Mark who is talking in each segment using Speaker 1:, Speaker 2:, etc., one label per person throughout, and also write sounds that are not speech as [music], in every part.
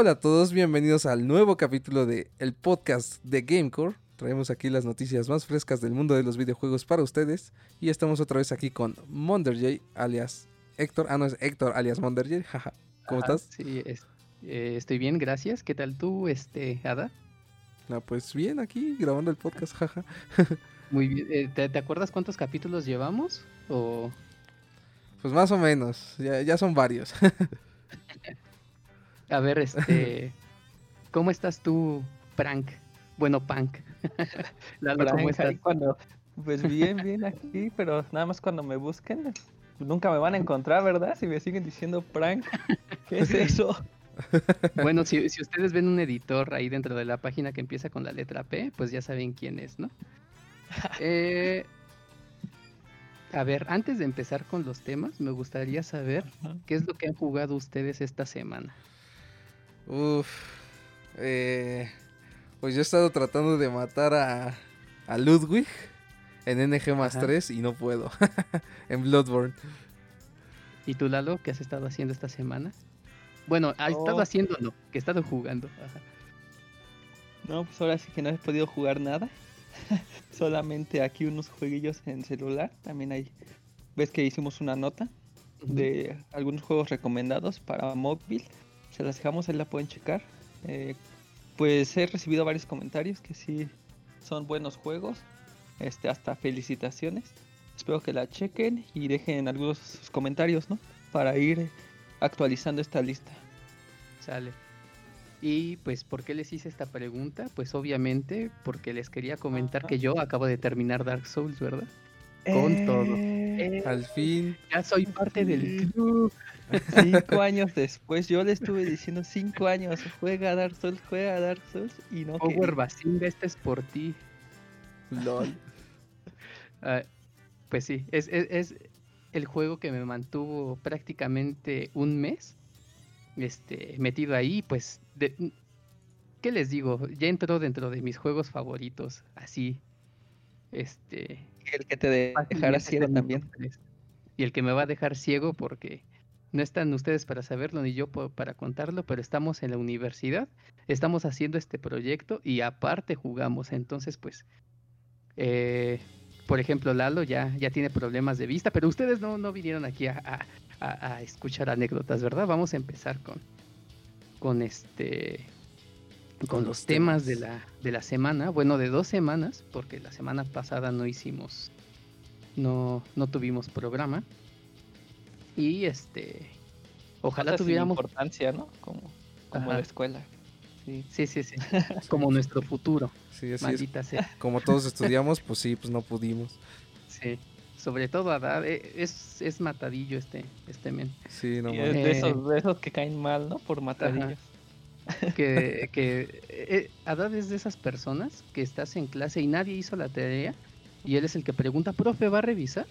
Speaker 1: Hola a todos, bienvenidos al nuevo capítulo de el podcast de Gamecore. Traemos aquí las noticias más frescas del mundo de los videojuegos para ustedes. Y estamos otra vez aquí con Monderjay, alias Héctor. Ah, no, es Héctor, alias Monderjay. [laughs] Jaja. ¿Cómo
Speaker 2: Ajá,
Speaker 1: estás?
Speaker 2: Sí, es- eh, estoy bien, gracias. ¿Qué tal tú, este, Ada?
Speaker 1: Ah, pues bien, aquí grabando el podcast, [laughs] jaja.
Speaker 2: Muy bien. Eh, ¿te, te acuerdas cuántos capítulos llevamos? O
Speaker 1: Pues más o menos, ya, ya son varios. [laughs]
Speaker 2: a ver, [laughs] este, ¿cómo estás tú, Prank? Bueno, Punk. [laughs] Lalo, ¿cómo estás?
Speaker 3: cuando, pues bien, bien aquí, pero nada más cuando me busquen, nunca me van a encontrar, ¿verdad? Si me siguen diciendo prank, ¿qué es [laughs] eso?
Speaker 2: Bueno, si, si ustedes ven un editor ahí dentro de la página que empieza con la letra P, pues ya saben quién es, ¿no? Eh, a ver, antes de empezar con los temas, me gustaría saber qué es lo que han jugado ustedes esta semana.
Speaker 1: Uf. eh, pues yo he estado tratando de matar a, a Ludwig en NG más
Speaker 2: Ajá.
Speaker 1: 3 y no puedo. [laughs] en Bloodborne.
Speaker 2: ¿Y tú, Lalo, qué has estado haciendo esta semana? Bueno, ha estado
Speaker 3: Oh.
Speaker 2: haciendo, no, que he estado jugando. Ajá.
Speaker 3: No, pues ahora sí que no he podido jugar nada. [laughs] Solamente aquí unos jueguillos en celular. También hay, ves que hicimos una nota de algunos juegos recomendados para móvil. Se las dejamos, ahí la pueden checar. Eh, pues he recibido varios comentarios que sí son buenos juegos. Este, hasta felicitaciones. Espero que la chequen y dejen algunos sus comentarios, ¿no? Para ir actualizando esta lista.
Speaker 2: Sale. Y pues, ¿por qué les hice esta pregunta? Pues obviamente porque les quería comentar
Speaker 3: Ajá.
Speaker 2: que yo acabo de terminar Dark Souls, ¿verdad? Con todo.
Speaker 3: Eh,
Speaker 2: Eh,
Speaker 1: Al fin.
Speaker 2: ya soy parte del club.
Speaker 3: Cinco [laughs] años después, yo le estuve diciendo cinco años, juega a Dark Souls, juega a Dark Souls y no
Speaker 2: Power. Basinga, este es por ti.
Speaker 1: LOL. [laughs]
Speaker 2: Ah, pues sí, es, es, es el juego que me mantuvo prácticamente un mes este, metido ahí, pues, de- ¿qué les digo? Ya entró dentro de mis juegos favoritos, así, este...
Speaker 3: El que te dejará
Speaker 2: fácilmente
Speaker 3: ciego también.
Speaker 2: Y el que me va a dejar ciego porque no están ustedes para saberlo ni yo para contarlo, pero estamos en la universidad, estamos haciendo este proyecto y aparte jugamos, entonces pues, eh, por ejemplo, Lalo ya, ya tiene problemas de vista, pero ustedes no, no vinieron aquí a, a- a- a escuchar anécdotas, ¿verdad? Vamos a empezar con, con este... Con, los temas, de, la, de la semana, bueno, de dos semanas, porque la semana pasada no hicimos no, no tuvimos programa. Y este. Ojalá
Speaker 3: Cosas
Speaker 2: tuviéramos.
Speaker 3: importancia, ¿no? Como, como la escuela. Sí.
Speaker 2: Sí, sí, [laughs] sí. Como nuestro futuro.
Speaker 1: Sí, así es.
Speaker 2: Maldita sea. [laughs]
Speaker 1: Como todos [laughs] estudiamos, pues sí, pues no pudimos.
Speaker 2: Sí. Sobre todo Adad. eh, Es, es matadillo este, este men.
Speaker 1: Sí, no
Speaker 3: Y
Speaker 1: mames.
Speaker 3: es de
Speaker 2: Eh.
Speaker 3: esos, de esos que caen mal, ¿no? Por matadillos.
Speaker 2: Que, que eh, Adad es de esas personas que estás en clase y nadie hizo la tarea. Y él es el que pregunta, profe, ¿va a revisar?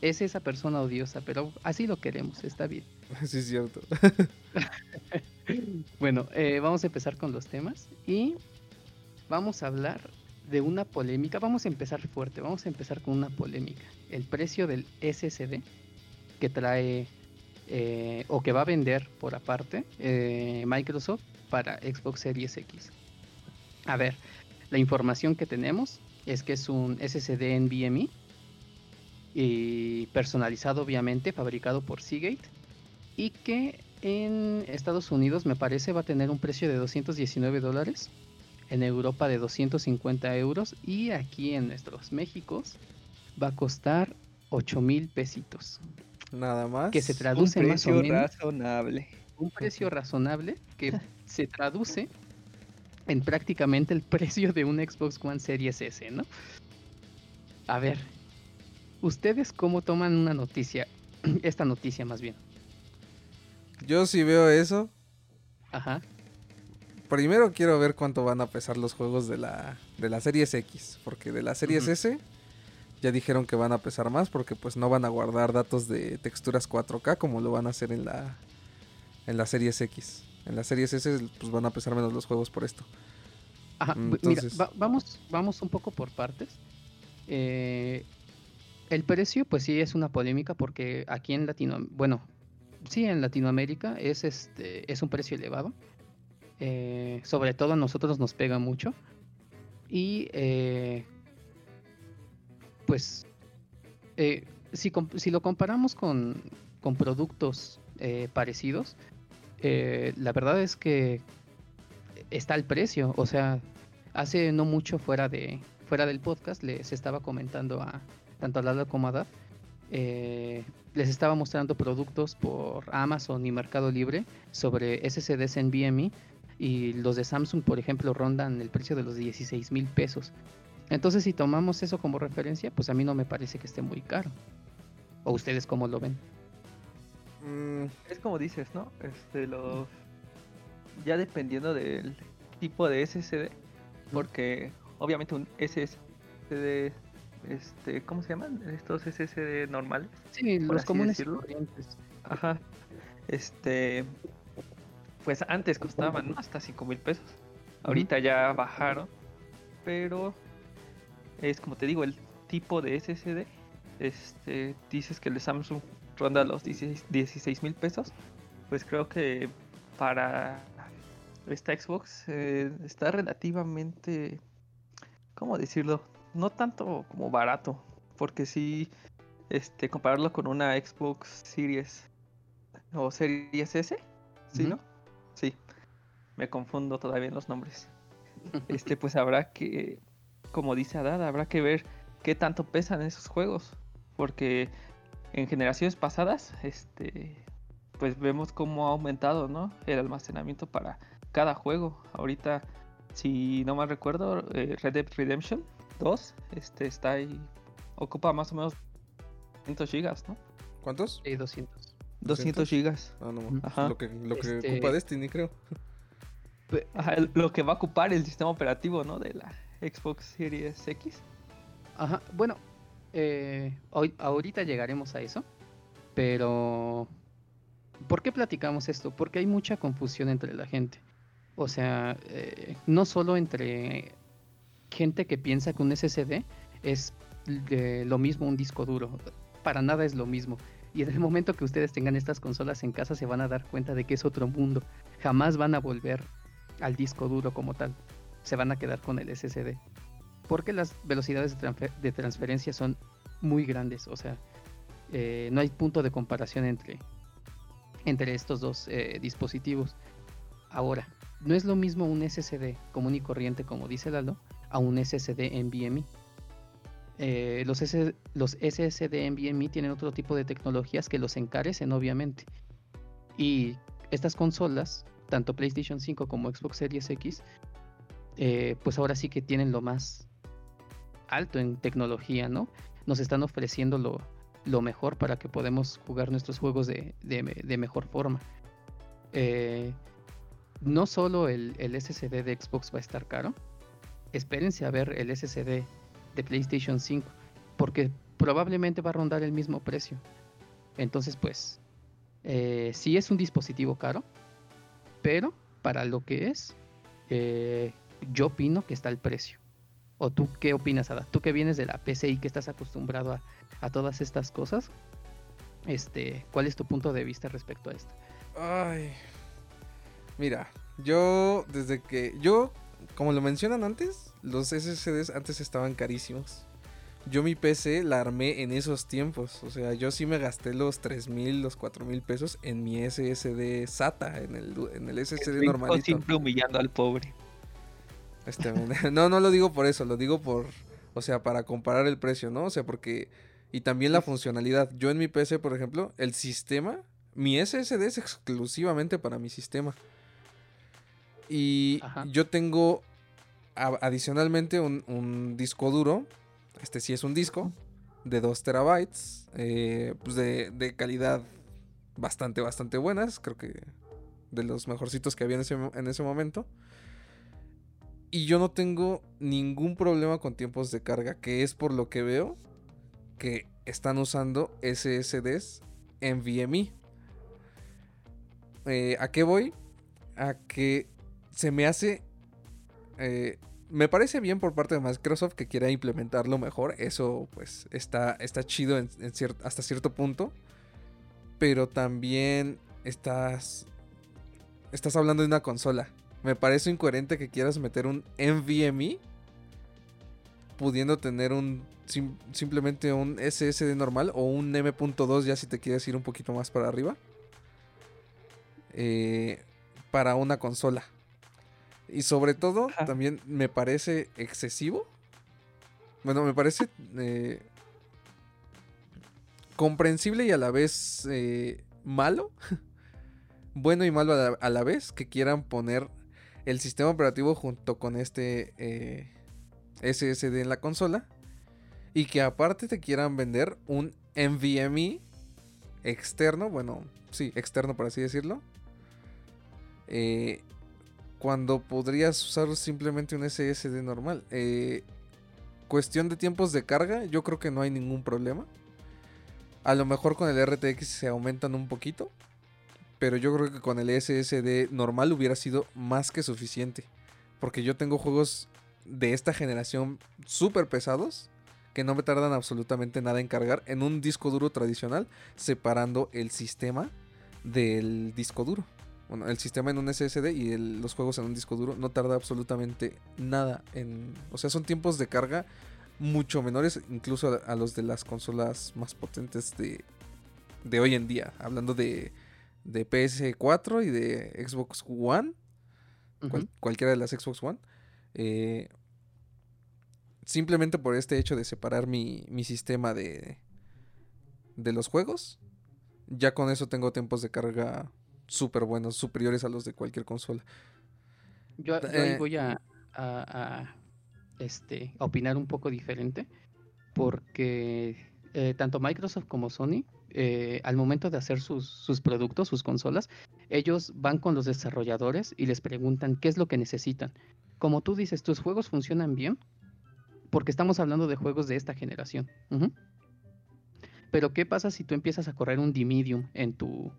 Speaker 2: Es esa persona odiosa, pero así lo queremos, está bien. [laughs]
Speaker 1: Sí, es cierto. [laughs]
Speaker 2: Bueno, eh, vamos a empezar con los temas y vamos a hablar de una polémica. Vamos a empezar fuerte, vamos a empezar con una polémica. El precio del SSD que trae eh, o que va a vender por aparte eh, Microsoft para Xbox Series X. A ver, la información que tenemos es que es un SSD NVMe y personalizado obviamente, fabricado por Seagate y que en Estados Unidos me parece va a tener un precio de 219 dólares, en Europa de 250 euros y aquí en nuestros Méxicos va a costar 8 mil pesitos.
Speaker 1: Nada más.
Speaker 2: Que se
Speaker 3: Un
Speaker 2: traduce más o
Speaker 3: precio
Speaker 2: menos
Speaker 3: razonable.
Speaker 2: un precio razonable que [laughs] se traduce en prácticamente el precio de un Xbox One Series S, ¿no? A ver, ¿ustedes cómo toman una noticia? [clears throat] Esta noticia más bien.
Speaker 1: Yo sí veo eso.
Speaker 2: Ajá.
Speaker 1: Primero quiero ver cuánto van a pesar los juegos de la, de la Series X. Porque de la Series. S ya dijeron que van a pesar más. Porque pues no van a guardar datos de texturas 4K como lo van a hacer en la, en la Series X. En la Series S pues van a pesar menos los juegos por esto.
Speaker 2: Ajá, mira, va- vamos, vamos un poco por partes. Eh, el precio, pues sí es una polémica porque aquí en Latino, bueno, sí en Latinoamérica es este, es un precio elevado. eh, sobre todo a nosotros nos pega mucho. Y eh, pues eh, si, si, lo comparamos con, con productos parecidos, la verdad es que está el precio. O sea, hace no mucho fuera de fuera del podcast les estaba comentando a tanto a Lalo como a Dad, les estaba mostrando productos por Amazon y Mercado Libre sobre SSDs en VMI y los de Samsung, por ejemplo, rondan el precio de los 16 mil pesos. Entonces, si tomamos eso como referencia, pues a mí no me parece que esté muy caro. ¿O ustedes cómo lo ven?
Speaker 3: Mm, es como dices, ¿no? Este, los... Ya dependiendo del tipo de SSD, porque obviamente un SSD, este, ¿cómo se llaman? Estos SSD normales.
Speaker 2: Sí, los comunes.
Speaker 3: Ajá. Este, pues antes costaban hasta 5 mil pesos. Ahorita ya bajaron, pero es como te digo, el tipo de SSD, este, dices que el Samsung ronda los 16 mil pesos, pues creo que para esta Xbox eh, está relativamente, ¿cómo decirlo? No tanto como barato, porque si este, compararlo con una Xbox Series o Series S, ¿sí, no? Sí, me confundo todavía en los nombres. [laughs] Este, pues habrá que, como dice Adad, habrá que ver qué tanto pesan esos juegos. Porque en generaciones pasadas, este, pues vemos cómo ha aumentado, ¿no? El almacenamiento para cada juego. Ahorita, si no mal recuerdo, eh, Red Dead Redemption 2, este, está ahí, ocupa más o menos 200 gigas, ¿no?
Speaker 1: ¿Cuántos?
Speaker 2: Sí, 200.
Speaker 3: 200 gigas.
Speaker 1: Ah, no, Ajá. Lo que, lo que este ocupa Destiny, creo.
Speaker 3: Ajá, lo que va a ocupar el sistema operativo, ¿no? De la Xbox Series X.
Speaker 2: Ajá, bueno, eh, hoy, ahorita llegaremos a eso, pero ¿por qué platicamos esto? Porque hay mucha confusión entre la gente. O sea, eh, no solo entre gente que piensa que un SSD es lo mismo un disco duro, para nada es lo mismo. Y en el momento que ustedes tengan estas consolas en casa se van a dar cuenta de que es otro mundo. Jamás van a volver al disco duro como tal. Se van a quedar con el SSD. Porque las velocidades de, transferencia son muy grandes. O sea, eh, no hay punto de comparación entre, entre estos dos eh, dispositivos. Ahora, no es lo mismo un SSD común y corriente, como dice Lalo, a un SSD NVMe. Eh, los, los SSD NVMe tienen otro tipo de tecnologías que los encarecen, obviamente. Y estas consolas, tanto PlayStation 5 como Xbox Series X, eh, pues ahora sí que tienen lo más alto en tecnología, ¿no? Nos están ofreciendo lo, mejor para que podamos jugar nuestros juegos de, mejor forma. Eh, no solo el, SSD de Xbox va a estar caro, espérense a ver el SSD de PlayStation 5, porque probablemente va a rondar el mismo precio. Entonces, pues, eh, sí es un dispositivo caro, pero para lo que es, eh, yo opino que está el precio. ¿O tú qué opinas, Ada? Tú que vienes de la PC y que estás acostumbrado a, a todas estas cosas, este, ¿cuál es tu punto de vista respecto a esto?
Speaker 1: Ay, mira, yo desde que yo como lo mencionan antes, los SSDs antes estaban carísimos. Yo mi PC la armé en esos tiempos. O sea, yo sí me gasté los 3 mil, los 4 mil pesos en mi SSD SATA, en el, en el SSD normalito.
Speaker 3: Siempre humillando al pobre.
Speaker 1: Este, [laughs] no, no lo digo por eso, lo digo por, o sea, para comparar el precio, ¿no? O sea, porque, y también la funcionalidad. Yo en mi PC, por ejemplo, el sistema, mi SSD es exclusivamente para mi sistema. Y yo tengo adicionalmente un, disco duro. Este sí es un disco de 2 terabytes. Eh, pues de, calidad bastante, bastante buenas. Creo que de los mejorcitos que había en ese, en ese momento. Y yo no tengo ningún problema con tiempos de carga. Que es por lo que veo que están usando SSDs en VMI. Eh, ¿A qué voy? A que se me hace... Eh, me parece bien por parte de Microsoft que quiera implementarlo mejor. Eso pues está, está chido hasta cierto punto. Pero también estás... Estás hablando de una consola. Me parece incoherente que quieras meter un NVMe pudiendo tener un simplemente un SSD normal o un M.2 ya si te quieres ir un poquito más para arriba. Eh, para una consola. Y sobre todo, también me parece excesivo. Bueno, me parece eh, comprensible y a la vez eh, malo. [laughs] bueno y malo a la, vez que quieran poner el sistema operativo junto con este SSD en la consola. Y que aparte te quieran vender un NVMe externo. Bueno, sí, externo por así decirlo eh, cuando podrías usar simplemente un SSD normal. Eh, cuestión de tiempos de carga, yo creo que no hay ningún problema. A lo mejor con el RTX se aumentan un poquito. Pero yo creo que con el SSD normal hubiera sido más que suficiente. Porque yo tengo juegos de esta generación súper pesados que no me tardan absolutamente nada en cargar en un disco duro tradicional, separando el sistema del disco duro bueno, el sistema en un SSD y los juegos en un disco duro no tarda absolutamente nada en... O sea, son tiempos de carga mucho menores incluso a, los de las consolas más potentes de, de hoy en día. Hablando de, de PS4 y de Xbox One. cualquiera de las Xbox One. Eh, simplemente por este hecho de separar mi, mi sistema de, de los juegos. Ya con eso tengo tiempos de carga súper buenos, superiores a los de cualquier consola.
Speaker 2: Yo, ahí eh, voy a, este, opinar un poco diferente, porque eh, tanto Microsoft como Sony, eh, al momento de hacer sus, sus, productos, sus consolas, ellos van con los desarrolladores y les preguntan qué es lo que necesitan. Como tú dices, tus juegos funcionan bien, porque estamos hablando de juegos de esta generación. Pero ¿qué pasa si tú empiezas a correr un D-Medium en tu,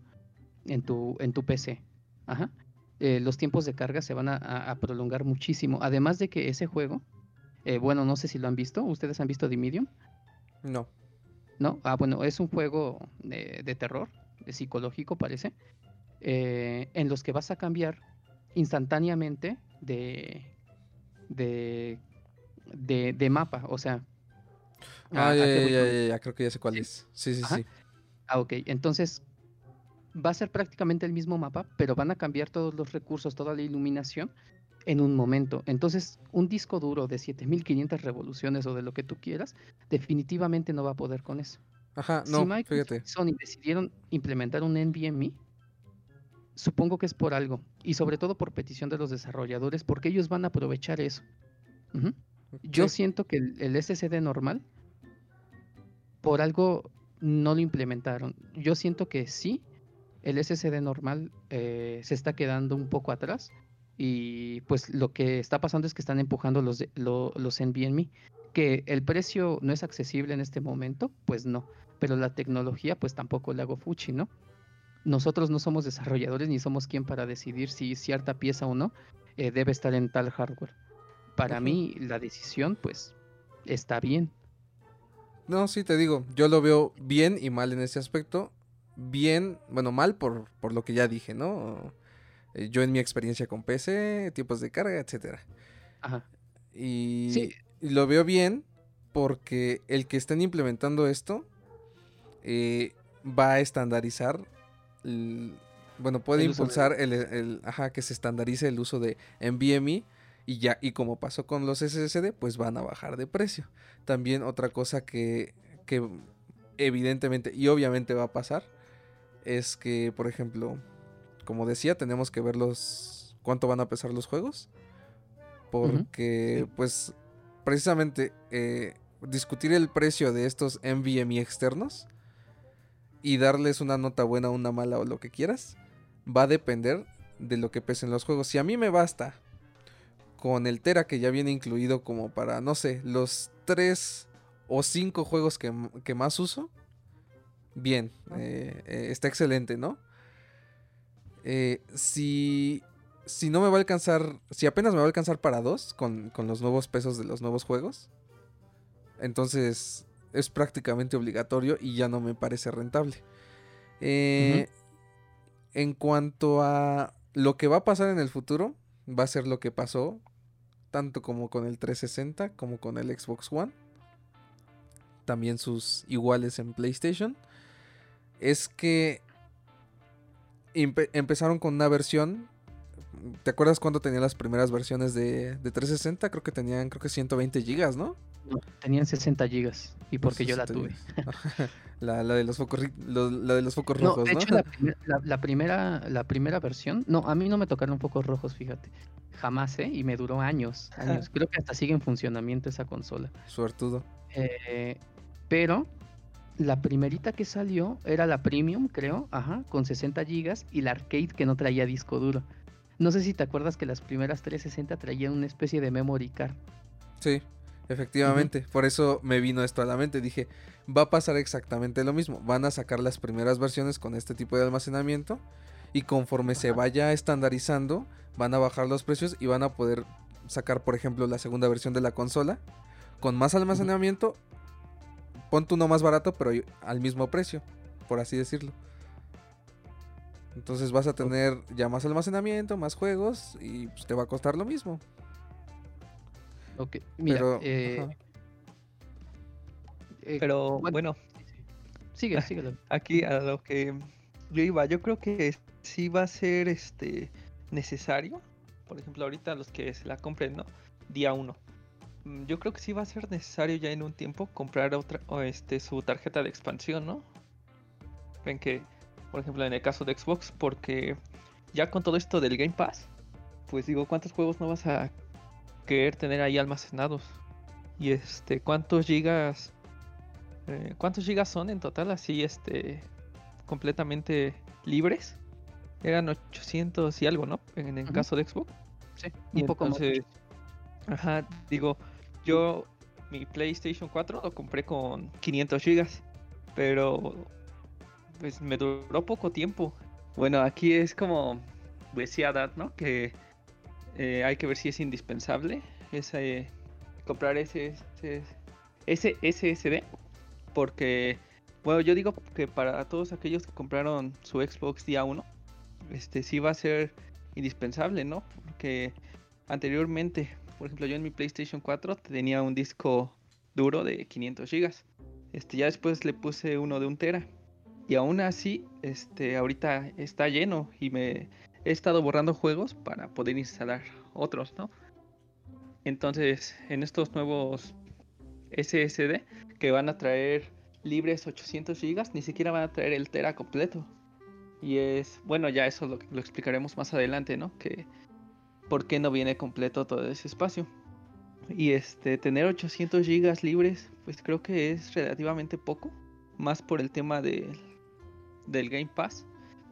Speaker 2: en tu, en tu PC. Ajá. Eh, los tiempos de carga se van a, prolongar muchísimo. Además de que ese juego, eh, bueno, no sé si lo han visto. ¿Ustedes han visto The Medium?
Speaker 1: No.
Speaker 2: ¿No? Ah, bueno, es un juego de, terror, de psicológico parece, eh, en los que vas a cambiar instantáneamente de, de, de, mapa. O sea...
Speaker 1: Ah, ya, ya, ya, creo que ya sé cuál es. Sí, sí, sí.
Speaker 2: Ah, ok. Entonces, va a ser prácticamente el mismo mapa, pero van a cambiar todos los recursos, toda la iluminación en un momento. Entonces, un disco duro de 7500 revoluciones o de lo que tú quieras, definitivamente no va a poder con eso.
Speaker 1: Ajá, no, si fíjate.
Speaker 2: Y Sony decidieron implementar un NVMe, supongo que es por algo, y sobre todo por petición de los desarrolladores, porque ellos van a aprovechar eso. Yo siento que el, el SSD normal, por algo no lo implementaron. Yo siento que sí, el SSD normal eh, se está quedando un poco atrás y pues lo que está pasando es que están empujando los, de, los NVMe. Que el precio no es accesible en este momento, pues no, pero la tecnología pues tampoco le hago fuchi, ¿no? Nosotros no somos desarrolladores ni somos quien para decidir si cierta pieza o no eh, debe estar en tal hardware. Para mí la decisión pues está bien.
Speaker 1: No, sí te digo, yo lo veo bien y mal en ese aspecto bien, bueno, mal por, por lo que ya dije, ¿no? Eh, yo en mi experiencia con PC, tiempos de carga, etcétera. Ajá. Y, lo veo bien porque el que estén implementando esto eh, va a estandarizar, bueno, puede impulsar el, ajá, que se estandarice el uso de NVMe y ya, y como pasó con los SSD, pues van a bajar de precio. También otra cosa que, que evidentemente y obviamente va a pasar es que, por ejemplo, como decía, tenemos que ver los cuánto van a pesar los juegos. Porque, pues, precisamente eh, discutir el precio de estos NVMe externos y darles una nota buena, una mala o lo que quieras, va a depender de lo que pesen los juegos. Si a mí me basta con el Tera que ya viene incluido como para, no sé, los 3 o 5 juegos que, que más uso, bien, eh, eh, está excelente, ¿no? Eh, si, si no me va a alcanzar, si apenas me va a alcanzar para dos con, los nuevos pesos de los nuevos juegos, entonces es prácticamente obligatorio y ya no me parece rentable. En cuanto a lo que va a pasar en el futuro, va a ser lo que pasó tanto como con el 360 como con el Xbox One. También sus iguales en PlayStation. Es que empezaron con una versión. ¿Te acuerdas cuando tenían las primeras versiones de, de 360? Creo que tenían creo que 120 gigas, ¿no?
Speaker 2: tenían 60 gigas y porque yo la tuve. [laughs]
Speaker 1: la, de los focos, la de los focos rojos, ¿no?
Speaker 2: De hecho, La, primera, la primera versión, no, a mí no me tocaron focos rojos, fíjate. Jamás, ¿eh? Y me duró años, [laughs] años. Creo que hasta sigue en funcionamiento esa consola.
Speaker 1: Suertudo.
Speaker 2: Eh, pero la primerita que salió era la Premium, creo, ajá, con 60 gigas y la Arcade que no traía disco duro. No sé si te acuerdas que las primeras 360 traían una especie de memory card.
Speaker 1: Sí. Efectivamente, por eso me vino esto a la mente. Dije, va a pasar exactamente lo mismo. Van a sacar las primeras versiones con este tipo de almacenamiento y conforme se vaya estandarizando, van a bajar los precios y van a poder sacar, por ejemplo, la segunda versión de la consola con más almacenamiento ponte uno más barato, pero al mismo precio, por así decirlo. Entonces vas a tener ya más almacenamiento, más juegos y pues, te va a costar lo mismo.
Speaker 2: Ok, mira. Pero,
Speaker 3: eh, eh, bueno,
Speaker 2: sigue, [laughs] sigue.
Speaker 3: Aquí a lo que yo iba, yo creo que sí va a ser este necesario. Por ejemplo, ahorita los que se la compren, ¿no? Día 1 yo creo que sí va a ser necesario ya en un tiempo comprar otra o este su tarjeta de expansión, ¿no? Ven que, por ejemplo, en el caso de Xbox, porque ya con todo esto del Game Pass, pues digo, ¿cuántos juegos no vas a querer tener ahí almacenados. Y este, ¿cuántos gigas? Eh, ¿Cuántos gigas son en total así, este, completamente libres? Eran 800 y algo, ¿no? En el caso de Xbox.
Speaker 2: Sí, un poco más.
Speaker 3: Ajá, digo, yo mi PlayStation 4 lo compré con 500 gigas, pero pues me duró poco tiempo. Bueno, aquí es como decía Dad, ¿no? Que eh, hay que ver si es indispensable ese, comprar ese, ese, SSD. Porque, bueno, yo digo que para todos aquellos que compraron su Xbox día 1, este sí va a ser indispensable, ¿no? Porque anteriormente, por ejemplo, yo en mi PlayStation 4 tenía un disco duro de 500 GB. Este, ya después le puse uno de un tera. Y aún así, este, ahorita está lleno y me he estado borrando juegos para poder instalar otros, ¿no? Entonces, en estos nuevos SSD que van a traer libres 800 GB, ni siquiera van a traer el Tera completo. Y es, bueno, ya eso lo, lo explicaremos más adelante, ¿no? Que por qué no viene completo todo ese espacio. Y este, tener 800 GB libres, pues creo que es relativamente poco. Más por el tema del Game Pass.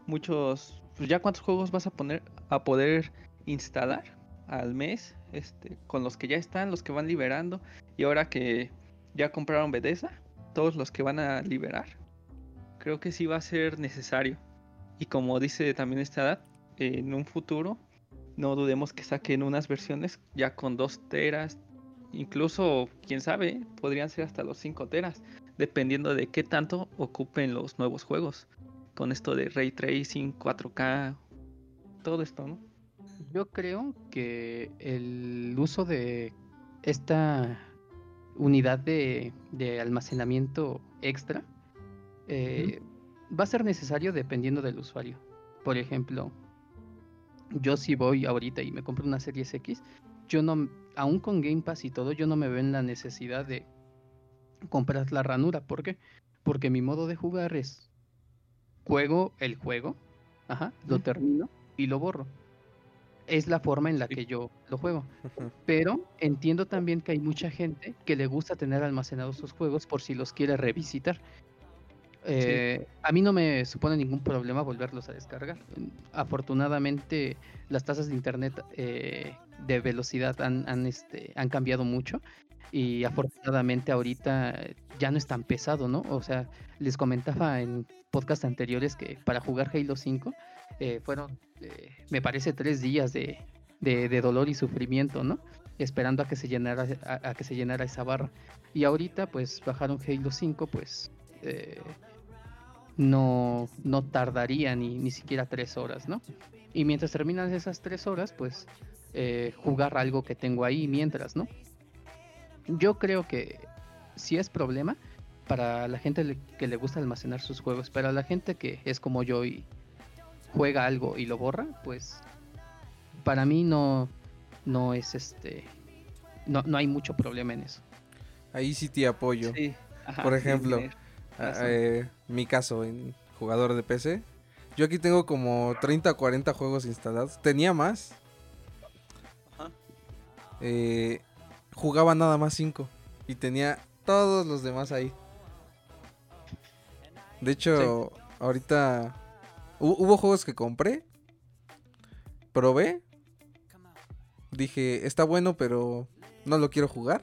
Speaker 3: Muchos pues ya cuántos juegos vas a poner a poder instalar al mes, este, con los que ya están, los que van liberando, y ahora que ya compraron Bethesda, todos los que van a liberar, creo que sí va a ser necesario. Y como dice también esta edad, en un futuro, no dudemos que saquen unas versiones ya con 2 teras, incluso, quién sabe, podrían ser hasta los 5 teras, dependiendo de qué tanto ocupen los nuevos juegos con esto de ray tracing, 4K, todo esto, ¿no?
Speaker 2: Yo creo que el uso de esta unidad de, almacenamiento extra eh, va a ser necesario dependiendo del usuario. Por ejemplo, yo si voy ahorita y me compro una serie X, yo no, aún con Game Pass y todo, yo no me veo en la necesidad de comprar la ranura. ¿Por qué? Porque mi modo de jugar es juego el juego, ajá, lo termino y lo borro. Es la forma en la que yo lo juego. Pero entiendo también que hay mucha gente que le gusta tener almacenados sus juegos por si los quiere revisitar. Eh, a mí no me supone ningún problema volverlos a descargar. Afortunadamente las tasas de internet eh, de velocidad han, han, este, han cambiado mucho y afortunadamente ahorita ya no es tan pesado, ¿no? O sea, les comentaba en podcast anteriores que para jugar Halo 5 eh, fueron, eh, me parece, tres días de, de, dolor y sufrimiento, ¿no? Esperando a que se llenara, a, que se llenara esa barra. Y ahorita, pues, bajaron Halo 5, pues, eh, no, no tardaría ni, ni siquiera tres horas, ¿no? Y mientras terminan esas tres horas, pues eh, jugar algo que tengo ahí mientras, ¿no? Yo creo que sí es problema para la gente que le gusta almacenar sus juegos, pero a la gente que es como yo y juega algo y lo borra, pues para mí no, no es este, no, no hay mucho problema en eso.
Speaker 1: Ahí sí te apoyo. Por ejemplo, eh, mi caso en jugador de PC, yo aquí tengo como 30 o 40 juegos instalados. Tenía más. Eh, jugaba nada más 5 y tenía todos los demás ahí. De hecho, ahorita hubo juegos que compré, probé, dije, está bueno, pero no lo quiero jugar.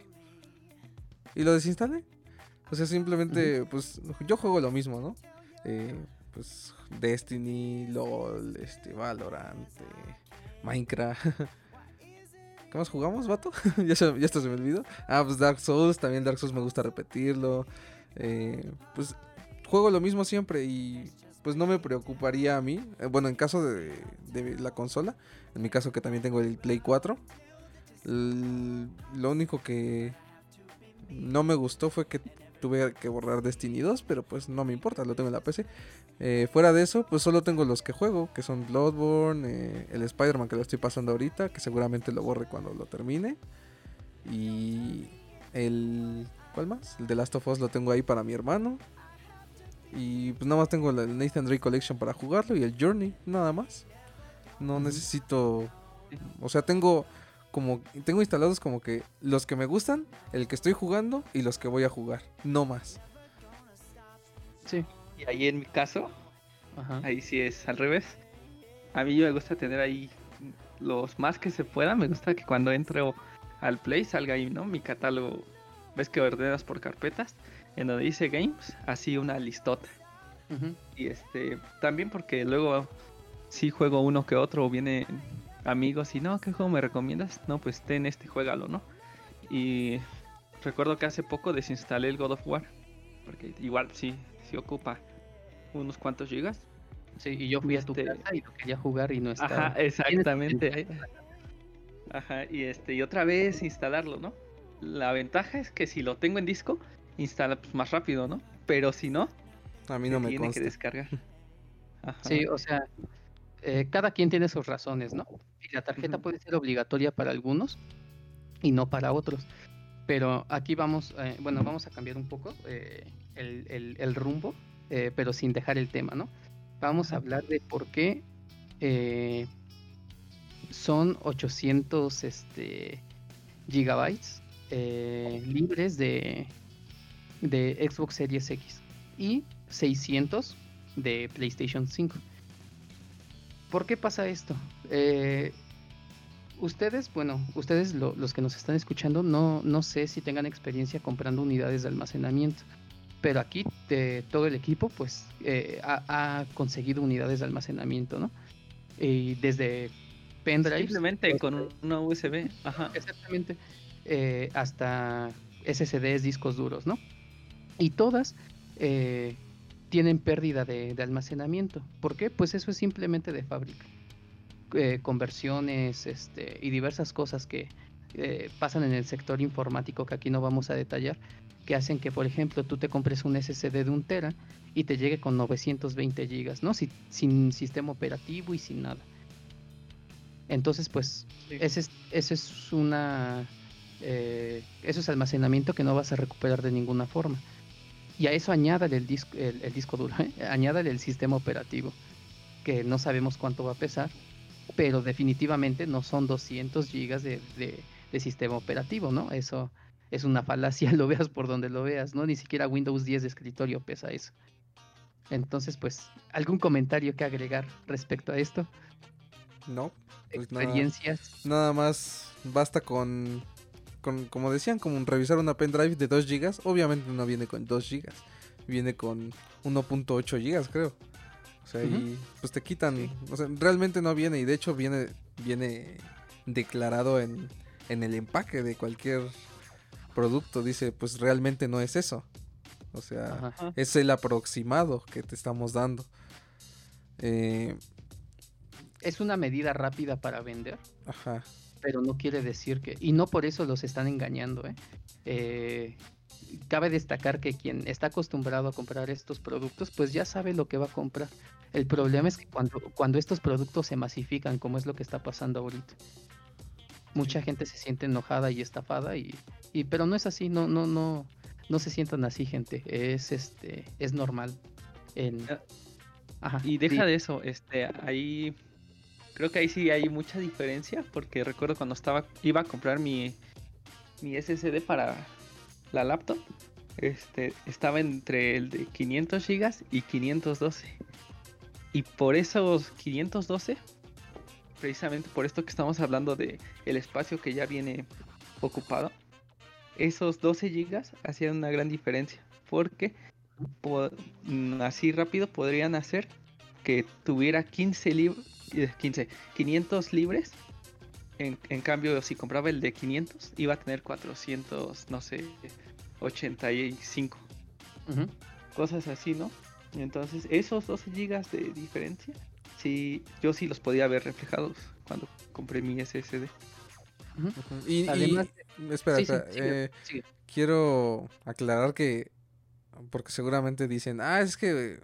Speaker 1: Y lo desinstalé. O sea, simplemente, pues yo juego lo mismo, ¿no? Eh, pues Destiny, LOL, este, Valorant, eh, Minecraft. [laughs] ¿Qué más jugamos, vato? [laughs] ya, se, ya se me olvidó. Ah, pues Dark Souls, también Dark Souls me gusta repetirlo. Eh, pues juego lo mismo siempre y pues no me preocuparía a mí. Eh, bueno, en caso de, la consola, en mi caso que también tengo el Play 4, lo único que no me gustó fue que tuve que borrar Destiny 2, pero pues no me importa, lo tengo en la PC. Eh, fuera de eso, pues solo tengo los que juego, que son Bloodborne, eh, el Spider-Man que lo estoy pasando ahorita, que seguramente lo borre cuando lo termine. Y el... ¿Cuál más? El de Last of Us lo tengo ahí para mi hermano. Y pues nada más tengo el Nathan Drake Collection para jugarlo y el Journey, nada más. No necesito... O sea, tengo como tengo instalados como que los que me gustan, el que estoy jugando y los que voy a jugar, no más.
Speaker 3: Sí. Y ahí en mi caso, ahí sí es al revés. A mí me gusta tener ahí los más que se pueda. Me gusta que cuando entro al Play salga ahí, ¿no? Mi catálogo. Ves que ordenas por carpetas. En donde dice Games, así una listota. Y este, también porque luego si juego uno que otro, viene amigos y no, ¿qué juego me recomiendas? No, pues ten este, juégalo, ¿no? Y recuerdo que hace poco desinstalé el God of War. Porque igual sí, sí ocupa unos cuantos gigas.
Speaker 2: Sí, y yo fui a tu este, casa y lo quería jugar y no estaba.
Speaker 3: Ajá, exactamente. Ajá, y este, y otra vez instalarlo, ¿no? La ventaja es que si lo tengo en disco, instala pues, más rápido, ¿no? Pero si no,
Speaker 1: a mí no me
Speaker 3: tiene que descargar. [laughs]
Speaker 2: Sí, o sea, eh, cada quien tiene sus razones, ¿no? Y la tarjeta puede ser obligatoria para algunos y no para otros. Pero aquí vamos, eh, bueno, vamos a cambiar un poco eh, el, rumbo, pero sin dejar el tema, ¿no? Vamos a hablar de por qué son 800 este, gigabytes libres de, de Xbox Series X y 600 de PlayStation 5. ¿Por qué pasa esto? Eh, ustedes, bueno, ustedes los que nos están escuchando, no, no sé si tengan experiencia comprando unidades de almacenamiento, pero aquí todo el equipo pues eh, ha, conseguido unidades de almacenamiento, ¿no? Y desde pendrive.
Speaker 3: Simplemente con una USB.
Speaker 2: Ajá. Exactamente. Eh, hasta SSDs, discos duros, ¿no? Y todas tienen pérdida de, almacenamiento. ¿Por qué? Pues eso es simplemente de fábrica. Eh, conversiones este, y diversas cosas que eh, pasan en el sector informático que aquí no vamos a detallar, que hacen que, por ejemplo, tú te compres un SSD de un tera y te llegue con 920 gigas, ¿no? sin sistema operativo y sin nada. Entonces, pues, ese, es, ese es una... Eh, eso es almacenamiento que no vas a recuperar de ninguna forma. Y a eso añádale el disco, el, disco duro, ¿eh? añádale el sistema operativo, que no sabemos cuánto va a pesar, pero definitivamente no son 200 gigas de, sistema operativo, ¿no? Eso es una falacia, [laughs] lo veas por donde lo veas, ¿no? Ni siquiera Windows 10 de escritorio pesa eso. Entonces, pues, ¿algún comentario que agregar respecto a esto?
Speaker 1: No.
Speaker 2: Pues Experiencias.
Speaker 1: nada más basta con como decían, como revisar una pendrive de 2 GB, obviamente no viene con 2 GB, viene con 1.8 GB, creo. O sea, y pues te quitan, o sea, realmente no viene y de hecho viene viene declarado en, en el empaque de cualquier producto, dice, pues realmente no es eso. O sea, es el aproximado que te estamos dando.
Speaker 2: Eh, es una medida rápida para vender.
Speaker 1: Ajá.
Speaker 2: Pero no quiere decir que, y no por eso los están engañando, ¿eh? Eh, cabe destacar que quien está acostumbrado a comprar estos productos, pues ya sabe lo que va a comprar. El problema es que cuando, cuando estos productos se masifican, como es lo que está pasando ahorita, mucha gente se siente enojada y estafada, y, y pero no es así, no, no, no, no se sientan así, gente. Es este, es normal.
Speaker 3: Ah, ajá, y deja de eso, este, ahí creo que ahí sí hay mucha diferencia, porque recuerdo cuando estaba, iba a comprar mi, mi SSD para la laptop, este, estaba entre el de 500 GB y 512. Y por esos 512, precisamente por esto que estamos hablando de el espacio que ya viene ocupado, esos 12 GB hacían una gran diferencia. Porque mm, así rápido podrían hacer que tuviera 15 libros, 15, 500 libres en, cambio, si compraba el de 500, iba a tener 400, no sé, 85. Cosas así, ¿no? Entonces, esos 12 gigas de diferencia, sí, yo sí los podía ver reflejados cuando compré mi SSD.
Speaker 1: Y, Además, espera, eh, quiero aclarar que, porque seguramente dicen, ah, es que